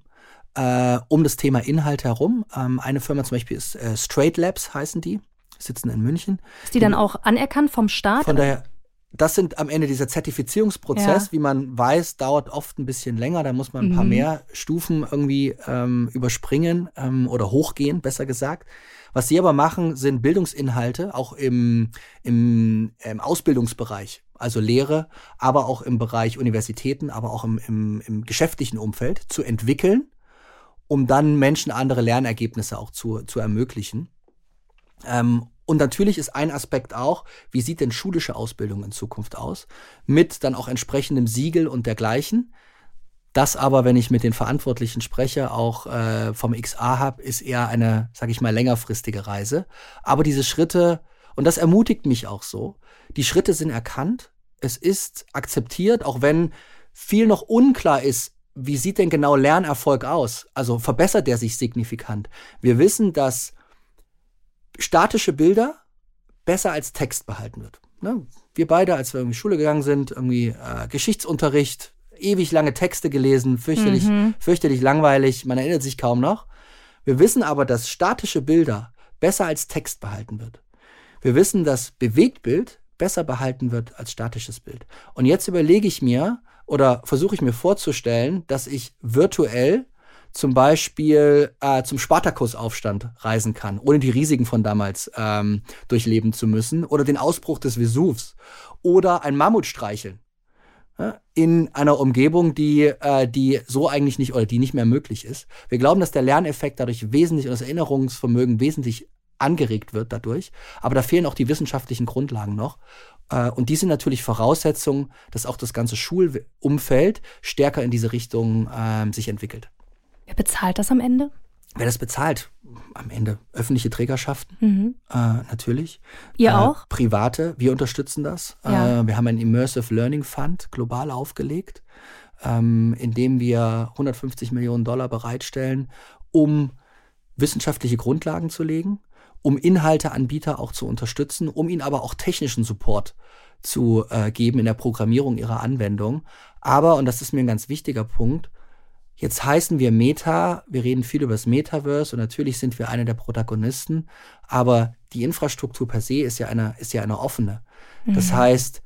äh, um das Thema Inhalt herum. Ähm, eine Firma zum Beispiel ist äh, Straight Labs, heißen die, sitzen in München. Ist die dann auch anerkannt vom Staat? Von daher, das sind am Ende dieser Zertifizierungsprozess, ja. wie man weiß, dauert oft ein bisschen länger. Da muss man ein paar mhm. mehr Stufen irgendwie ähm, überspringen ähm, oder hochgehen, besser gesagt. Was sie aber machen, sind Bildungsinhalte, auch im, im, im Ausbildungsbereich, also Lehre, aber auch im Bereich Universitäten, aber auch im, im, im geschäftlichen Umfeld zu entwickeln, um dann Menschen andere Lernergebnisse auch zu, zu ermöglichen. Ähm, und natürlich ist ein Aspekt auch, wie sieht denn schulische Ausbildung in Zukunft aus? Mit dann auch entsprechendem Siegel und dergleichen. Das aber, wenn ich mit den Verantwortlichen spreche, auch äh, vom XA Hub, ist eher eine, sag ich mal, längerfristige Reise. Aber diese Schritte, und das ermutigt mich auch so, die Schritte sind erkannt, es ist akzeptiert, auch wenn viel noch unklar ist, wie sieht denn genau Lernerfolg aus? Also verbessert der sich signifikant? Wir wissen, dass statische Bilder besser als Text behalten wird. Ne? Wir beide, als wir in die Schule gegangen sind, irgendwie äh, Geschichtsunterricht, ewig lange Texte gelesen, fürchterlich, mhm. fürchterlich langweilig, man erinnert sich kaum noch. Wir wissen aber, dass statische Bilder besser als Text behalten wird. Wir wissen, dass Bewegtbild besser behalten wird als statisches Bild. Und jetzt überlege ich mir oder versuche ich mir vorzustellen, dass ich virtuell zum Beispiel äh, zum Spartakusaufstand reisen kann, ohne die Risiken von damals ähm, durchleben zu müssen, oder den Ausbruch des Vesuvs oder ein Mammut streicheln in einer Umgebung, die, äh, die so eigentlich nicht oder die nicht mehr möglich ist. Wir glauben, dass der Lerneffekt dadurch wesentlich und das Erinnerungsvermögen wesentlich angeregt wird dadurch. Aber da fehlen auch die wissenschaftlichen Grundlagen noch. Äh, und die sind natürlich Voraussetzungen, dass auch das ganze Schulumfeld stärker in diese Richtung äh, sich entwickelt. Wer bezahlt das am Ende? Wer das bezahlt? Am Ende öffentliche Trägerschaften, mhm. äh, natürlich. Ihr äh, auch? Private, wir unterstützen das. Ja. Äh, wir haben einen Immersive Learning Fund global aufgelegt, ähm, in dem wir 150 Millionen Dollar bereitstellen, um wissenschaftliche Grundlagen zu legen, um Inhalteanbieter auch zu unterstützen, um ihnen aber auch technischen Support zu äh, geben in der Programmierung ihrer Anwendung. Aber, und das ist mir ein ganz wichtiger Punkt, Jetzt heißen wir Meta, wir reden viel über das Metaverse und natürlich sind wir eine der Protagonisten, aber die Infrastruktur per se ist ja eine, ist ja eine offene. Das mhm. heißt,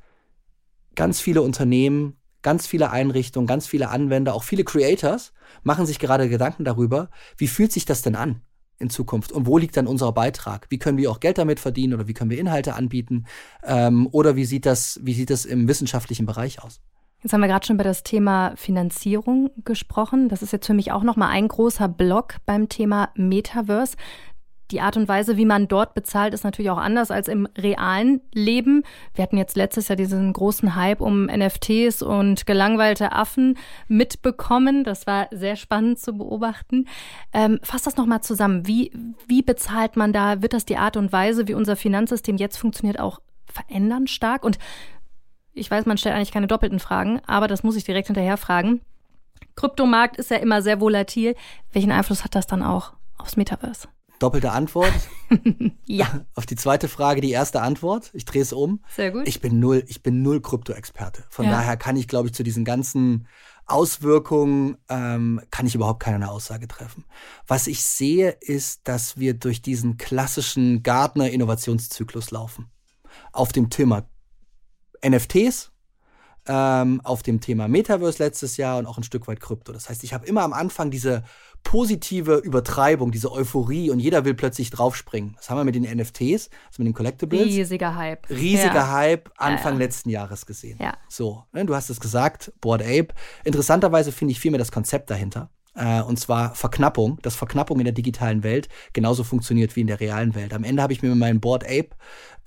ganz viele Unternehmen, ganz viele Einrichtungen, ganz viele Anwender, auch viele Creators machen sich gerade Gedanken darüber, wie fühlt sich das denn an? in Zukunft? Und wo liegt dann unser Beitrag? Wie können wir auch Geld damit verdienen oder wie können wir Inhalte anbieten? Ähm, oder wie sieht das, wie sieht das im wissenschaftlichen Bereich aus? Jetzt haben wir gerade schon über das Thema Finanzierung gesprochen. Das ist jetzt für mich auch nochmal ein großer Block beim Thema Metaverse. Die Art und Weise, wie man dort bezahlt, ist natürlich auch anders als im realen Leben. Wir hatten jetzt letztes Jahr diesen großen Hype um NFTs und gelangweilte Affen mitbekommen. Das war sehr spannend zu beobachten. Ähm, fass das nochmal zusammen. Wie, wie bezahlt man da? Wird das die Art und Weise, wie unser Finanzsystem jetzt funktioniert, auch verändern stark? Und ich weiß, man stellt eigentlich keine doppelten Fragen, aber das muss ich direkt hinterher fragen. Kryptomarkt ist ja immer sehr volatil. Welchen Einfluss hat das dann auch aufs Metaverse? Doppelte Antwort. ja. Auf die zweite Frage die erste Antwort. Ich drehe es um. Sehr gut. Ich bin null, ich bin null Krypto-Experte. Von ja. daher kann ich, glaube ich, zu diesen ganzen Auswirkungen ähm, kann ich überhaupt keine Aussage treffen. Was ich sehe, ist, dass wir durch diesen klassischen Gartner-Innovationszyklus laufen. Auf dem Thema NFTs, ähm, auf dem Thema Metaverse letztes Jahr und auch ein Stück weit Krypto. Das heißt, ich habe immer am Anfang diese positive Übertreibung, diese Euphorie und jeder will plötzlich draufspringen. Das haben wir mit den NFTs, also mit den Collectibles. Riesiger Hype. Riesiger ja. Hype Anfang ja, ja. letzten Jahres gesehen. Ja. So, ne, du hast es gesagt, Board Ape. Interessanterweise finde ich vielmehr das Konzept dahinter. Äh, und zwar Verknappung, dass Verknappung in der digitalen Welt genauso funktioniert wie in der realen Welt. Am Ende habe ich mir mit meinem Board Ape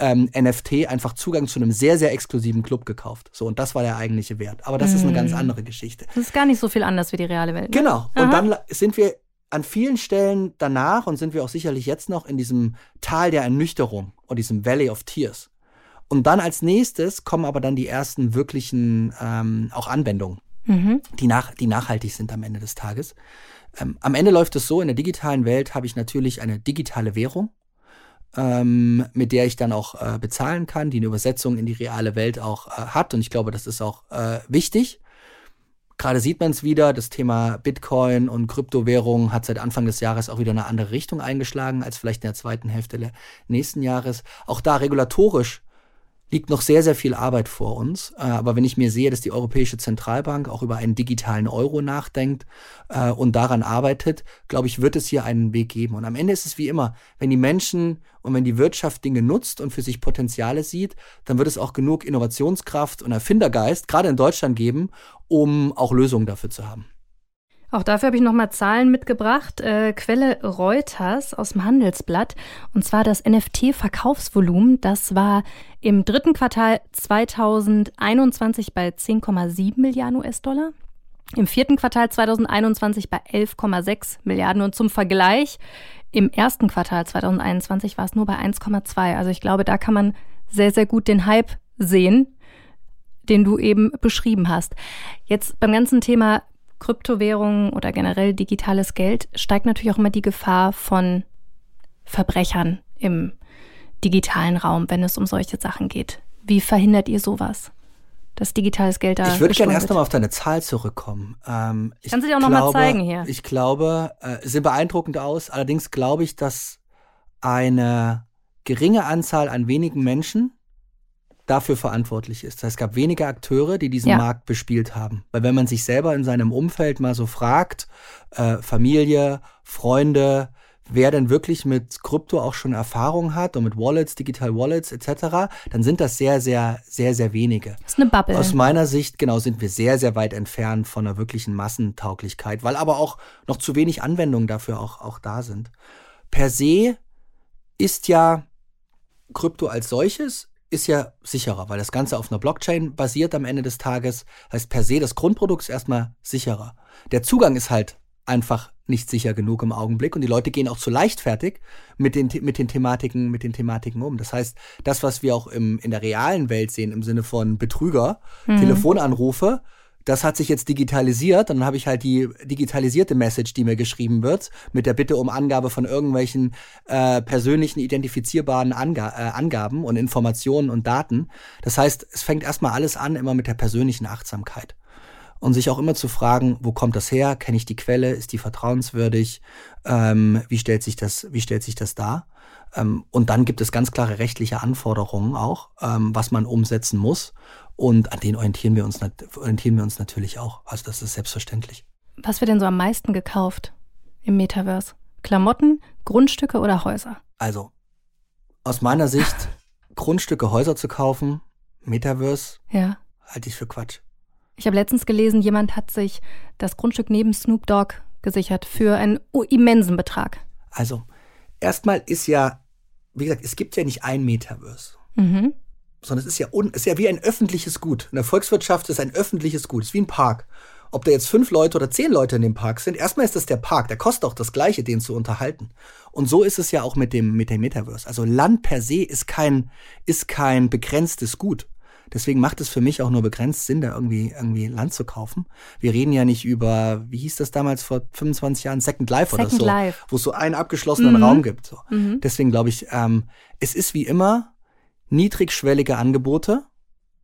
ähm, NFT einfach Zugang zu einem sehr, sehr exklusiven Club gekauft. So, und das war der eigentliche Wert. Aber das mm. ist eine ganz hm. andere Geschichte. Das ist gar nicht so viel anders wie die reale Welt. Ne? Genau. Aha. Und dann sind wir an vielen Stellen danach und sind wir auch sicherlich jetzt noch in diesem Tal der Ernüchterung und diesem Valley of Tears. Und dann als nächstes kommen aber dann die ersten wirklichen ähm, auch Anwendungen mhm. die, nach, die nachhaltig sind am Ende des Tages. Ähm, am Ende läuft es so, in der digitalen Welt habe ich natürlich eine digitale Währung, ähm, mit der ich dann auch äh, bezahlen kann, die eine Übersetzung in die reale Welt auch äh, hat. Und ich glaube, das ist auch äh, wichtig. Gerade sieht man es wieder, das Thema Bitcoin und Kryptowährungen hat seit Anfang des Jahres auch wieder eine andere Richtung eingeschlagen als vielleicht in der zweiten Hälfte nächsten Jahres. Auch da regulatorisch liegt noch sehr, sehr viel Arbeit vor uns. Äh, aber wenn ich mir sehe, dass die Europäische Zentralbank auch über einen digitalen Euro nachdenkt äh, und daran arbeitet, glaube ich, wird es hier einen Weg geben. Und am Ende ist es wie immer, wenn die Menschen und wenn die Wirtschaft Dinge nutzt und für sich Potenziale sieht, dann wird es auch genug Innovationskraft und Erfindergeist, gerade in Deutschland geben, um auch Lösungen dafür zu haben. Auch dafür habe ich nochmal Zahlen mitgebracht. Äh, Quelle Reuters aus dem Handelsblatt. Und zwar das NFT-Verkaufsvolumen. Das war im dritten Quartal 2021 bei 10,7 Milliarden US-Dollar. Im vierten Quartal 2021 bei 11,6 Milliarden. Und zum Vergleich, im ersten Quartal 2021 war es nur bei 1,2. Also ich glaube, da kann man sehr, sehr gut den Hype sehen, den du eben beschrieben hast. Jetzt beim ganzen Thema Kryptowährungen oder generell digitales Geld steigt natürlich auch immer die Gefahr von Verbrechern im digitalen Raum, wenn es um solche Sachen geht. Wie verhindert ihr sowas? dass digitales Geld da. Ich würde gerne erst nochmal auf deine Zahl zurückkommen. Ähm, Kannst du dir auch nochmal zeigen hier? Ich glaube, äh, sieht beeindruckend aus. Allerdings glaube ich, dass eine geringe Anzahl an wenigen Menschen dafür verantwortlich ist. Das heißt, es gab wenige Akteure, die diesen ja. Markt bespielt haben. Weil wenn man sich selber in seinem Umfeld mal so fragt, äh, Familie, Freunde, wer denn wirklich mit Krypto auch schon Erfahrung hat und mit Wallets, Digital Wallets etc., dann sind das sehr, sehr, sehr, sehr wenige. Das ist eine Bubble. Aus meiner Sicht, genau, sind wir sehr, sehr weit entfernt von einer wirklichen Massentauglichkeit, weil aber auch noch zu wenig Anwendungen dafür auch, auch da sind. Per se ist ja Krypto als solches ist ja sicherer, weil das Ganze auf einer Blockchain basiert am Ende des Tages. Heißt per se, das Grundprodukt ist erstmal sicherer. Der Zugang ist halt einfach nicht sicher genug im Augenblick und die Leute gehen auch zu leichtfertig mit den, mit den Thematiken, mit den Thematiken um. Das heißt, das, was wir auch im, in der realen Welt sehen, im Sinne von Betrüger, mhm. Telefonanrufe, das hat sich jetzt digitalisiert. Dann habe ich halt die digitalisierte Message, die mir geschrieben wird, mit der Bitte um Angabe von irgendwelchen äh, persönlichen identifizierbaren Anga äh, Angaben und Informationen und Daten. Das heißt, es fängt erstmal alles an, immer mit der persönlichen Achtsamkeit. Und sich auch immer zu fragen, wo kommt das her? Kenne ich die Quelle? Ist die vertrauenswürdig? Ähm, wie stellt sich das, wie stellt sich das dar? Ähm, und dann gibt es ganz klare rechtliche Anforderungen auch, ähm, was man umsetzen muss. Und an denen orientieren wir uns, orientieren wir uns natürlich auch. Also das ist selbstverständlich. Was wird denn so am meisten gekauft im Metaverse? Klamotten, Grundstücke oder Häuser? Also, aus meiner Sicht, Grundstücke, Häuser zu kaufen, Metaverse, ja. halte ich für Quatsch. Ich habe letztens gelesen, jemand hat sich das Grundstück neben Snoop Dogg gesichert für einen immensen Betrag. Also, erstmal ist ja, wie gesagt, es gibt ja nicht ein Metaverse. Mhm. Sondern es ist ja, un, ist ja wie ein öffentliches Gut. In der Volkswirtschaft ist ein öffentliches Gut. Es ist wie ein Park. Ob da jetzt fünf Leute oder zehn Leute in dem Park sind, erstmal ist das der Park. Der kostet auch das Gleiche, den zu unterhalten. Und so ist es ja auch mit dem, mit dem Metaverse. Also Land per se ist kein, ist kein begrenztes Gut. Deswegen macht es für mich auch nur begrenzt Sinn, da irgendwie, irgendwie Land zu kaufen. Wir reden ja nicht über, wie hieß das damals vor 25 Jahren, Second Life Second oder so, Life. wo es so einen abgeschlossenen Mhm. Raum gibt. So. Mhm. Deswegen glaube ich, ähm, es ist wie immer, niedrigschwellige Angebote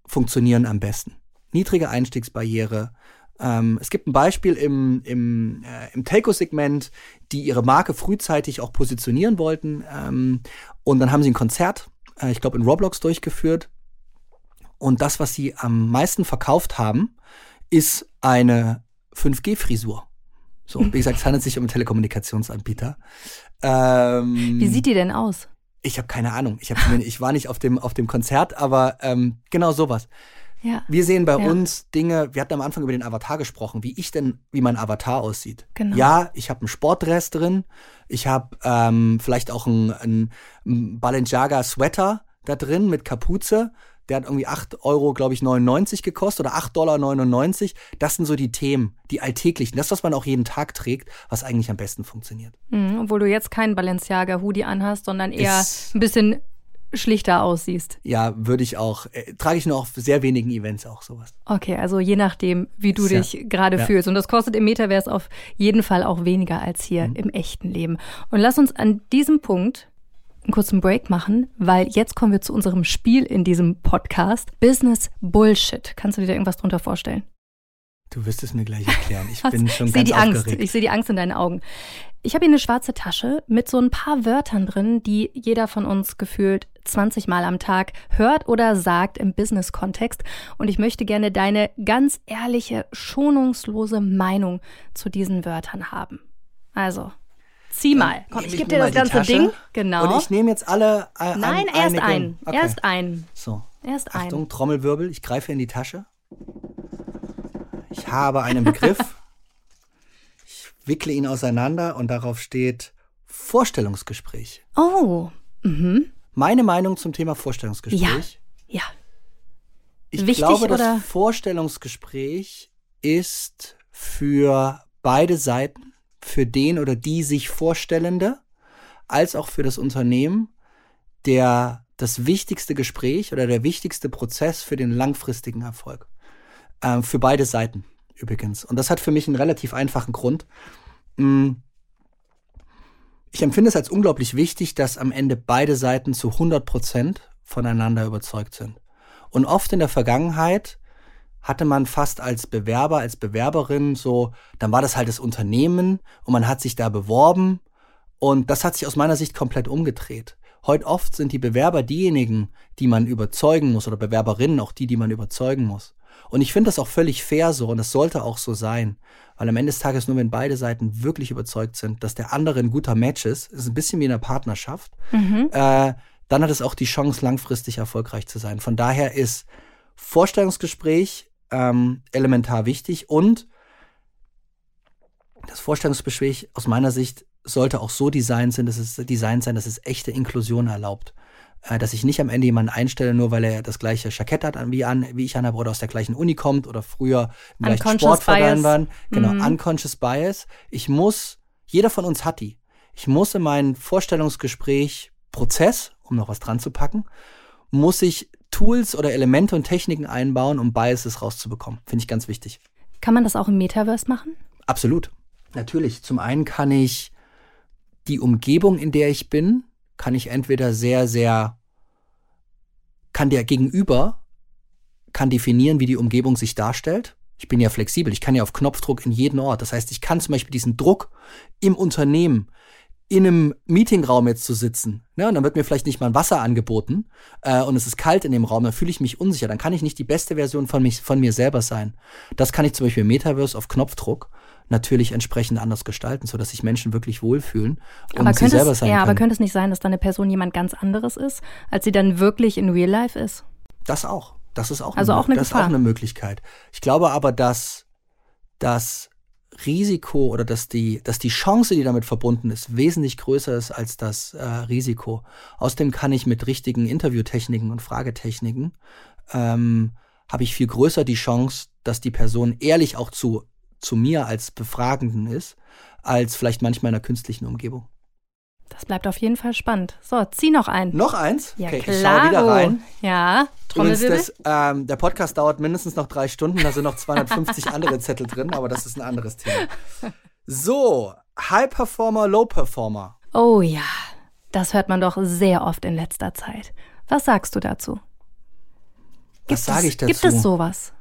funktionieren am besten. Niedrige Einstiegsbarriere. Ähm, es gibt ein Beispiel im, im, äh, im Telco-Segment, die ihre Marke frühzeitig auch positionieren wollten. Ähm, und dann haben sie ein Konzert, äh, ich glaube in Roblox durchgeführt. Und das, was sie am meisten verkauft haben, ist eine 5G-Frisur. So, wie gesagt, es handelt sich um einen Telekommunikationsanbieter. Ähm, Wie sieht die denn aus? ich habe keine Ahnung. Ich, hab, ich war nicht auf dem, auf dem Konzert, aber ähm, genau sowas. Ja, Wir sehen bei Ja. uns Dinge, wir hatten am Anfang über den Avatar gesprochen, wie ich denn, wie mein Avatar aussieht. Genau. Ja, ich habe einen Sportdress drin, ich habe ähm, vielleicht auch einen, einen, einen Balenciaga Sweater da drin mit Kapuze. Der hat irgendwie 8 Euro, glaube ich, 99 gekostet oder 8,99 Dollar. Das sind so die Themen, die alltäglichen. Das, was man auch jeden Tag trägt, was eigentlich am besten funktioniert. mhm. obwohl du jetzt keinen Balenciaga-Hoodie anhast, sondern eher Ist- ein bisschen schlichter aussiehst. Ja, würde ich auch, äh, trage ich nur auf sehr wenigen Events auch sowas. Okay, also je nachdem, wie du Ja. dich gerade Ja. fühlst. Und das kostet im Metaverse auf jeden Fall auch weniger als hier Mhm. im echten Leben. Und lass uns an diesem Punkt einen kurzen Break machen, weil jetzt kommen wir zu unserem Spiel in diesem Podcast. Business Bullshit. Kannst du dir da irgendwas drunter vorstellen? Du wirst es mir gleich erklären. Ich bin schon ich ganz die Angst. aufgeregt. Ich sehe die Angst in deinen Augen. Ich habe hier eine schwarze Tasche mit so ein paar Wörtern drin, die jeder von uns gefühlt 20 Mal am Tag hört oder sagt im Business-Kontext. Und ich möchte gerne deine ganz ehrliche, schonungslose Meinung zu diesen Wörtern haben. Also, zieh mal. Komm, Nehme ich gebe dir das ganze Tasche Ding. Genau. Und ich nehme jetzt alle äh, ein, Nein, erst einige- einen. Okay. Erst einen. So, Erst Achtung. Trommelwirbel. Ich greife in die Tasche. Ich habe einen Begriff. ich wickle ihn auseinander und darauf steht Vorstellungsgespräch. Oh. Mhm. Meine Meinung zum Thema Vorstellungsgespräch. Ja. Ich Wichtig glaube, das oder- Vorstellungsgespräch ist für beide Seiten, für den oder die sich Vorstellende, als auch für das Unternehmen, der das wichtigste Gespräch oder der wichtigste Prozess für den langfristigen Erfolg. Ähm, für beide Seiten übrigens. Und das hat für mich einen relativ einfachen Grund. Mm, Ich empfinde es als unglaublich wichtig, dass am Ende beide Seiten zu 100 Prozent voneinander überzeugt sind. Und oft in der Vergangenheit hatte man fast als Bewerber, als Bewerberin so, dann war das halt das Unternehmen und man hat sich da beworben und das hat sich aus meiner Sicht komplett umgedreht. Heute oft sind die Bewerber diejenigen, die man überzeugen muss oder Bewerberinnen auch die, die man überzeugen muss. Und ich finde das auch völlig fair so und das sollte auch so sein. Weil am Ende des Tages nur, wenn beide Seiten wirklich überzeugt sind, dass der andere ein guter Match ist, ist ein bisschen wie in einer Partnerschaft, Mhm. äh, dann hat es auch die Chance, langfristig erfolgreich zu sein. Von daher ist Vorstellungsgespräch ähm, elementar wichtig und das Vorstellungsgespräch aus meiner Sicht sollte auch so designt sein, dass es designt sein, dass es echte Inklusion erlaubt. Äh, dass ich nicht am Ende jemanden einstelle, nur weil er das gleiche Jackett hat an- wie, an, wie ich anhabe oder aus der gleichen Uni kommt oder früher im gleichen Sportverein waren. Genau, Mhm. unconscious bias. Ich muss, jeder von uns hat die. Ich muss in meinen Vorstellungsgespräch Prozess, um noch was dran zu packen, muss ich Tools oder Elemente und Techniken einbauen, um Biases rauszubekommen. Finde ich ganz wichtig. Kann man das auch im Metaverse machen? Absolut. Natürlich. Zum einen kann ich die Umgebung, in der ich bin, kann ich entweder sehr, sehr, kann der Gegenüber, kann definieren, wie die Umgebung sich darstellt. Ich bin ja flexibel. Ich kann ja auf Knopfdruck in jeden Ort. Das heißt, ich kann zum Beispiel diesen Druck im Unternehmen, in einem Meetingraum jetzt zu sitzen, ne, und dann wird mir vielleicht nicht mal ein Wasser angeboten äh, und es ist kalt in dem Raum, dann fühle ich mich unsicher, dann kann ich nicht die beste Version von, mich, von mir selber sein. Das kann ich zum Beispiel im Metaverse auf Knopfdruck natürlich entsprechend anders gestalten, sodass sich Menschen wirklich wohlfühlen und aber sie selber sein es, Ja, können. aber könnte es nicht sein, dass da eine Person jemand ganz anderes ist, als sie dann wirklich in Real Life ist? Das auch. Das ist auch, also eine, auch eine, das Gefahr. Ist auch eine Möglichkeit. Ich glaube aber, dass das Risiko oder dass die, dass die Chance, die damit verbunden ist, wesentlich größer ist als das äh, Risiko. Außerdem kann ich mit richtigen Interviewtechniken und Fragetechniken ähm, habe ich viel größer die Chance, dass die Person ehrlich auch zu, zu mir als Befragenden ist, als vielleicht manchmal in einer künstlichen Umgebung. Das bleibt auf jeden Fall spannend. So, zieh noch ein. Noch eins? Ja, okay, klar. ich schau wieder rein. Ja, Trommelwirbel. Das, ähm, der Podcast dauert mindestens noch drei Stunden, da sind noch 250 andere Zettel drin, aber das ist ein anderes Thema. So, High Performer, Low Performer. Oh ja, das hört man doch sehr oft in letzter Zeit. Was sagst du dazu? Gibt Was sage ich dazu? Gibt es sowas?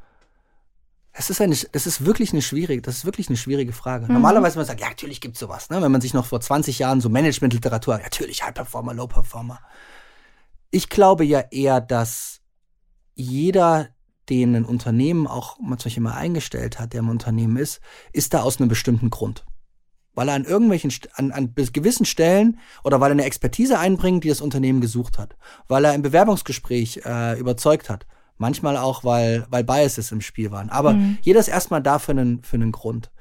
Es ist eine, das ist wirklich eine schwierige, das ist wirklich eine schwierige Frage. Mhm. Normalerweise man sagt, ja, natürlich gibt's sowas, ne? Wenn man sich noch vor 20 Jahren so Managementliteratur, natürlich High Performer, Low Performer. Ich glaube ja eher, dass jeder, den ein Unternehmen auch man zum Beispiel mal eingestellt hat, der im Unternehmen ist, ist da aus einem bestimmten Grund. Weil er an irgendwelchen, an, an gewissen Stellen oder weil er eine Expertise einbringt, die das Unternehmen gesucht hat. Weil er im Bewerbungsgespräch äh, überzeugt hat Manchmal auch, weil, weil Biases im Spiel waren. Aber mhm. jeder ist erstmal da für einen, für einen Grund.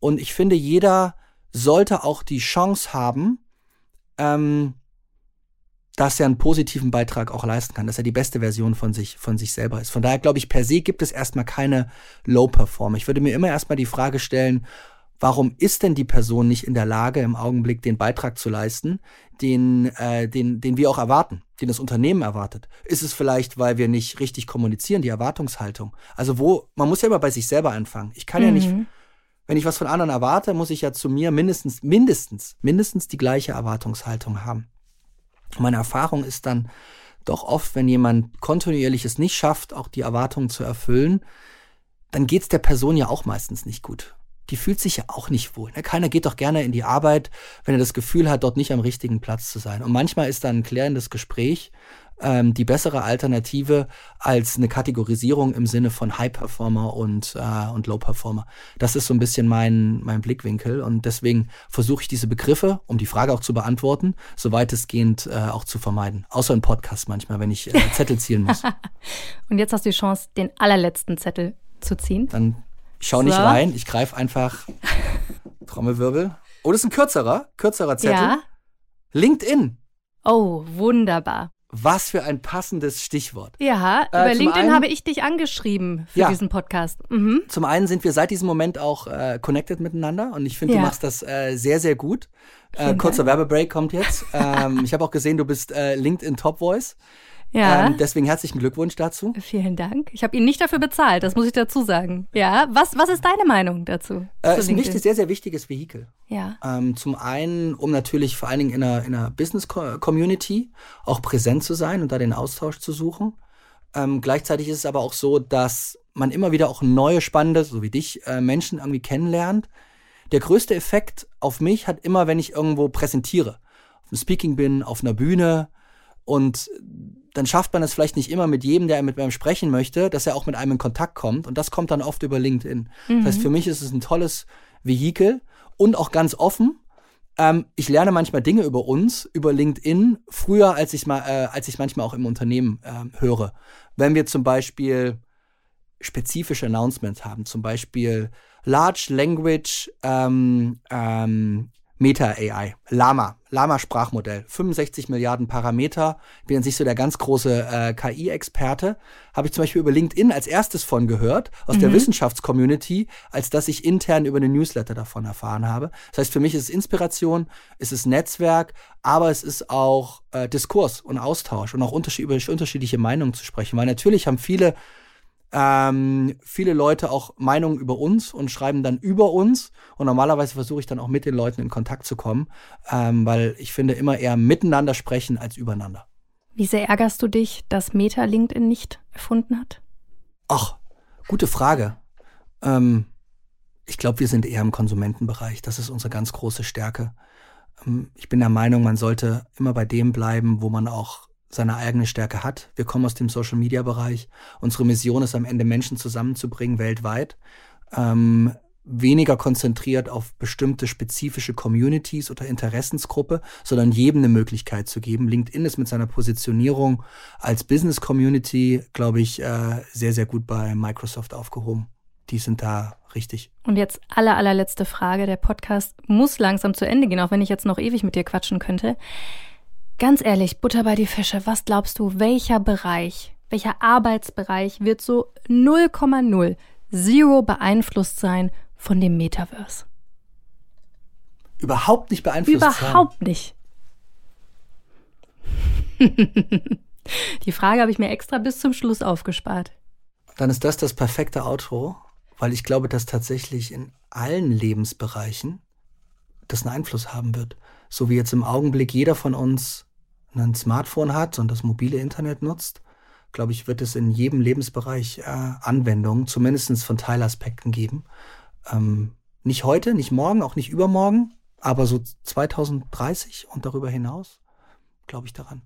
Und ich finde, jeder sollte auch die Chance haben, ähm, dass er einen positiven Beitrag auch leisten kann, dass er die beste Version von sich, von sich selber ist. Von daher glaube ich, per se gibt es erstmal keine Low-Performer. Ich würde mir immer erstmal die Frage stellen, warum ist denn die Person nicht in der Lage, im Augenblick den Beitrag zu leisten, den, äh, den, den wir auch erwarten, den das Unternehmen erwartet? Ist es vielleicht, weil wir nicht richtig kommunizieren, die Erwartungshaltung? Also wo, man muss ja immer bei sich selber anfangen. Ich kann mhm. ja nicht, mhm. wenn ich was von anderen erwarte, muss ich ja zu mir mindestens, mindestens, mindestens die gleiche Erwartungshaltung haben. Meine Erfahrung ist dann doch oft, wenn jemand kontinuierlich es nicht schafft, auch die Erwartungen zu erfüllen, dann geht's der Person ja auch meistens nicht gut die fühlt sich ja auch nicht wohl. Ne? Keiner geht doch gerne in die Arbeit, wenn er das Gefühl hat, dort nicht am richtigen Platz zu sein. Und manchmal ist dann ein klärendes Gespräch ähm, die bessere Alternative als eine Kategorisierung im Sinne von High Performer und, äh, und Low Performer. Das ist so ein bisschen mein, mein Blickwinkel und deswegen versuche ich diese Begriffe, um die Frage auch zu beantworten, so weitestgehend äh, auch zu vermeiden. Außer im Podcast manchmal, wenn ich äh, Zettel zielen muss. und jetzt hast du die Chance, den allerletzten Zettel zu ziehen. Dann ich schau so. nicht rein, ich greife einfach Trommelwirbel. Oh, das ist ein kürzerer, kürzerer Zettel. Ja. LinkedIn. Oh, wunderbar. Was für ein passendes Stichwort. Ja, äh, über LinkedIn einen, habe ich dich angeschrieben für ja, diesen Podcast. Mhm. Zum einen sind wir seit diesem Moment auch äh, connected miteinander und ich finde, ja. du machst das äh, sehr, sehr gut. Äh, kurzer Werbebreak kommt jetzt. ähm, ich habe auch gesehen, du bist äh, LinkedIn Top Voice. Ja. Ähm, deswegen herzlichen Glückwunsch dazu. Vielen Dank. Ich habe ihn nicht dafür bezahlt, das muss ich dazu sagen. Ja, was, was ist deine Meinung dazu? Äh, ist ein wichtig, sehr, sehr wichtiges Vehikel. Ja. Ähm, zum einen, um natürlich vor allen Dingen in einer, in einer Business-Community auch präsent zu sein und da den Austausch zu suchen. Ähm, gleichzeitig ist es aber auch so, dass man immer wieder auch neue, spannende, so wie dich, äh, Menschen irgendwie kennenlernt. Der größte Effekt auf mich hat immer, wenn ich irgendwo präsentiere. Auf einem Speaking bin, auf einer Bühne und dann schafft man es vielleicht nicht immer mit jedem, der mit einem sprechen möchte, dass er auch mit einem in Kontakt kommt. Und das kommt dann oft über LinkedIn. Mhm. Das heißt, mhm. für mich ist es ein tolles Vehikel und auch ganz offen. Ähm, ich lerne manchmal Dinge über uns, über LinkedIn, früher, als ich mal, äh, als ich manchmal auch im Unternehmen äh, höre. Wenn wir zum Beispiel spezifische Announcements haben, zum Beispiel Large Language ähm, ähm, Meta AI, Lama, Lama Sprachmodell, 65 Milliarden Parameter. Bin an sich so der ganz große äh, KI-Experte. Habe ich zum Beispiel über LinkedIn als erstes von gehört, aus mhm. der Wissenschaftscommunity, als dass ich intern über eine Newsletter davon erfahren habe. Das heißt, für mich ist es Inspiration, es ist Netzwerk, aber es ist auch äh, Diskurs und Austausch und auch unterschied über unterschiedliche Meinungen zu sprechen. Weil natürlich haben viele ähm, viele Leute auch Meinungen über uns und schreiben dann über uns. Und normalerweise versuche ich dann auch mit den Leuten in Kontakt zu kommen, ähm, weil ich finde immer eher miteinander sprechen als übereinander. Wie sehr ärgerst du dich, dass Meta LinkedIn nicht erfunden hat? Ach, gute Frage. Ähm, ich glaube, wir sind eher im Konsumentenbereich. Das ist unsere ganz große Stärke. Ähm, ich bin der Meinung, man sollte immer bei dem bleiben, wo man auch seine eigene Stärke hat. Wir kommen aus dem Social-Media-Bereich. Unsere Mission ist am Ende Menschen zusammenzubringen weltweit. Ähm, weniger konzentriert auf bestimmte spezifische Communities oder Interessensgruppe, sondern jedem eine Möglichkeit zu geben. LinkedIn ist mit seiner Positionierung als Business Community, glaube ich, äh, sehr, sehr gut bei Microsoft aufgehoben. Die sind da richtig. Und jetzt aller, allerletzte Frage. Der Podcast muss langsam zu Ende gehen, auch wenn ich jetzt noch ewig mit dir quatschen könnte. Ganz ehrlich, Butter bei die Fische, was glaubst du, welcher Bereich, welcher Arbeitsbereich wird so 0,0 Zero beeinflusst sein von dem Metaverse? Überhaupt nicht beeinflusst Überhaupt sein. nicht. Die Frage habe ich mir extra bis zum Schluss aufgespart. Dann ist das das perfekte Outro, weil ich glaube, dass tatsächlich in allen Lebensbereichen das einen Einfluss haben wird. So wie jetzt im Augenblick jeder von uns ein Smartphone hat und das mobile Internet nutzt, glaube ich, wird es in jedem Lebensbereich äh, Anwendungen, zumindest von Teilaspekten geben. Ähm, nicht heute, nicht morgen, auch nicht übermorgen, aber so 2030 und darüber hinaus glaube ich daran.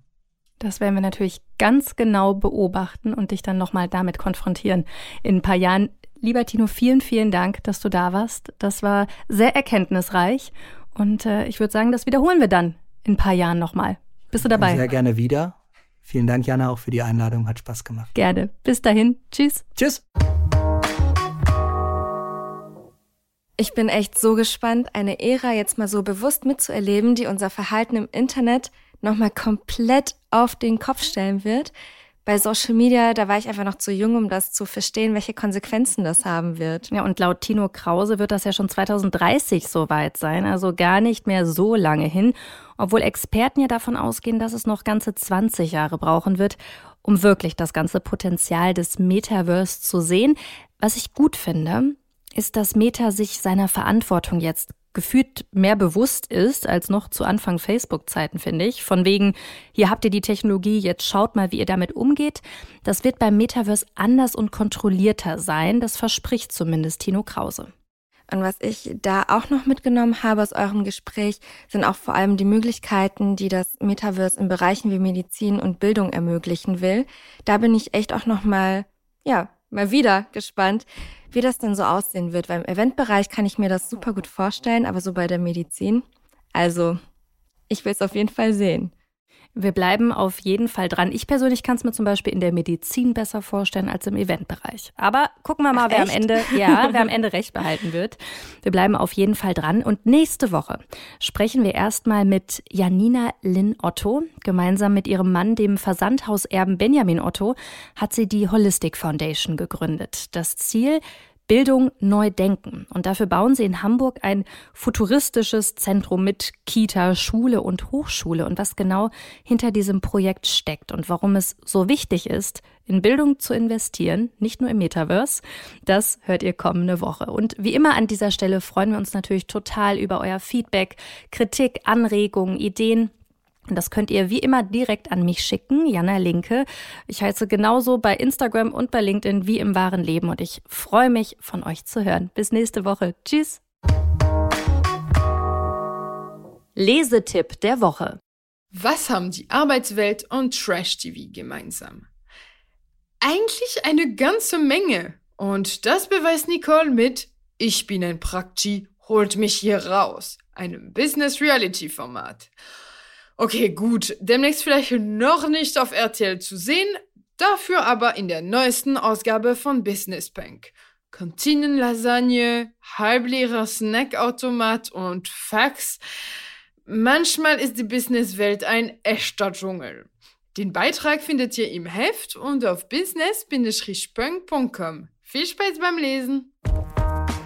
Das werden wir natürlich ganz genau beobachten und dich dann nochmal damit konfrontieren in ein paar Jahren. Lieber Tino, vielen, vielen Dank, dass du da warst. Das war sehr erkenntnisreich und äh, ich würde sagen, das wiederholen wir dann in ein paar Jahren nochmal. Bist du dabei? Sehr gerne wieder. Vielen Dank, Jana, auch für die Einladung. Hat Spaß gemacht. Gerne. Bis dahin. Tschüss. Tschüss. Ich bin echt so gespannt, eine Ära jetzt mal so bewusst mitzuerleben, die unser Verhalten im Internet nochmal komplett auf den Kopf stellen wird. Bei Social Media, da war ich einfach noch zu jung, um das zu verstehen, welche Konsequenzen das haben wird. Ja, und laut Tino Krause wird das ja schon 2030 soweit sein, also gar nicht mehr so lange hin, obwohl Experten ja davon ausgehen, dass es noch ganze 20 Jahre brauchen wird, um wirklich das ganze Potenzial des Metaverse zu sehen. Was ich gut finde, ist, dass Meta sich seiner Verantwortung jetzt gefühlt mehr bewusst ist als noch zu Anfang Facebook-Zeiten, finde ich. Von wegen, hier habt ihr die Technologie, jetzt schaut mal, wie ihr damit umgeht. Das wird beim Metaverse anders und kontrollierter sein. Das verspricht zumindest Tino Krause. Und was ich da auch noch mitgenommen habe aus eurem Gespräch, sind auch vor allem die Möglichkeiten, die das Metaverse in Bereichen wie Medizin und Bildung ermöglichen will. Da bin ich echt auch noch mal, ja, mal wieder gespannt, wie das denn so aussehen wird. Weil im Eventbereich kann ich mir das super gut vorstellen, aber so bei der Medizin, also ich will es auf jeden Fall sehen. Wir bleiben auf jeden Fall dran. Ich persönlich kann es mir zum Beispiel in der Medizin besser vorstellen als im Eventbereich. Aber gucken wir mal, Ach, wer am Ende, ja, wer am Ende recht behalten wird. Wir bleiben auf jeden Fall dran. Und nächste Woche sprechen wir erstmal mit Janina Lynn Otto. Gemeinsam mit ihrem Mann, dem Versandhauserben Benjamin Otto, hat sie die Holistic Foundation gegründet. Das Ziel, Bildung neu denken. Und dafür bauen sie in Hamburg ein futuristisches Zentrum mit Kita, Schule und Hochschule. Und was genau hinter diesem Projekt steckt und warum es so wichtig ist, in Bildung zu investieren, nicht nur im Metaverse, das hört ihr kommende Woche. Und wie immer an dieser Stelle freuen wir uns natürlich total über euer Feedback, Kritik, Anregungen, Ideen. Das könnt ihr wie immer direkt an mich schicken, Jana Linke. Ich heiße genauso bei Instagram und bei LinkedIn wie im wahren Leben und ich freue mich, von euch zu hören. Bis nächste Woche. Tschüss. Lesetipp der Woche. Was haben die Arbeitswelt und Trash-TV gemeinsam? Eigentlich eine ganze Menge. Und das beweist Nicole mit Ich bin ein Prakti, holt mich hier raus, einem Business-Reality-Format. Okay, gut. Demnächst vielleicht noch nicht auf RTL zu sehen, dafür aber in der neuesten Ausgabe von Business Bank. Kantinenlasagne, halbleerer Snackautomat und Fax. Manchmal ist die Businesswelt ein echter Dschungel. Den Beitrag findet ihr im Heft und auf business-punk.com. Viel Spaß beim Lesen!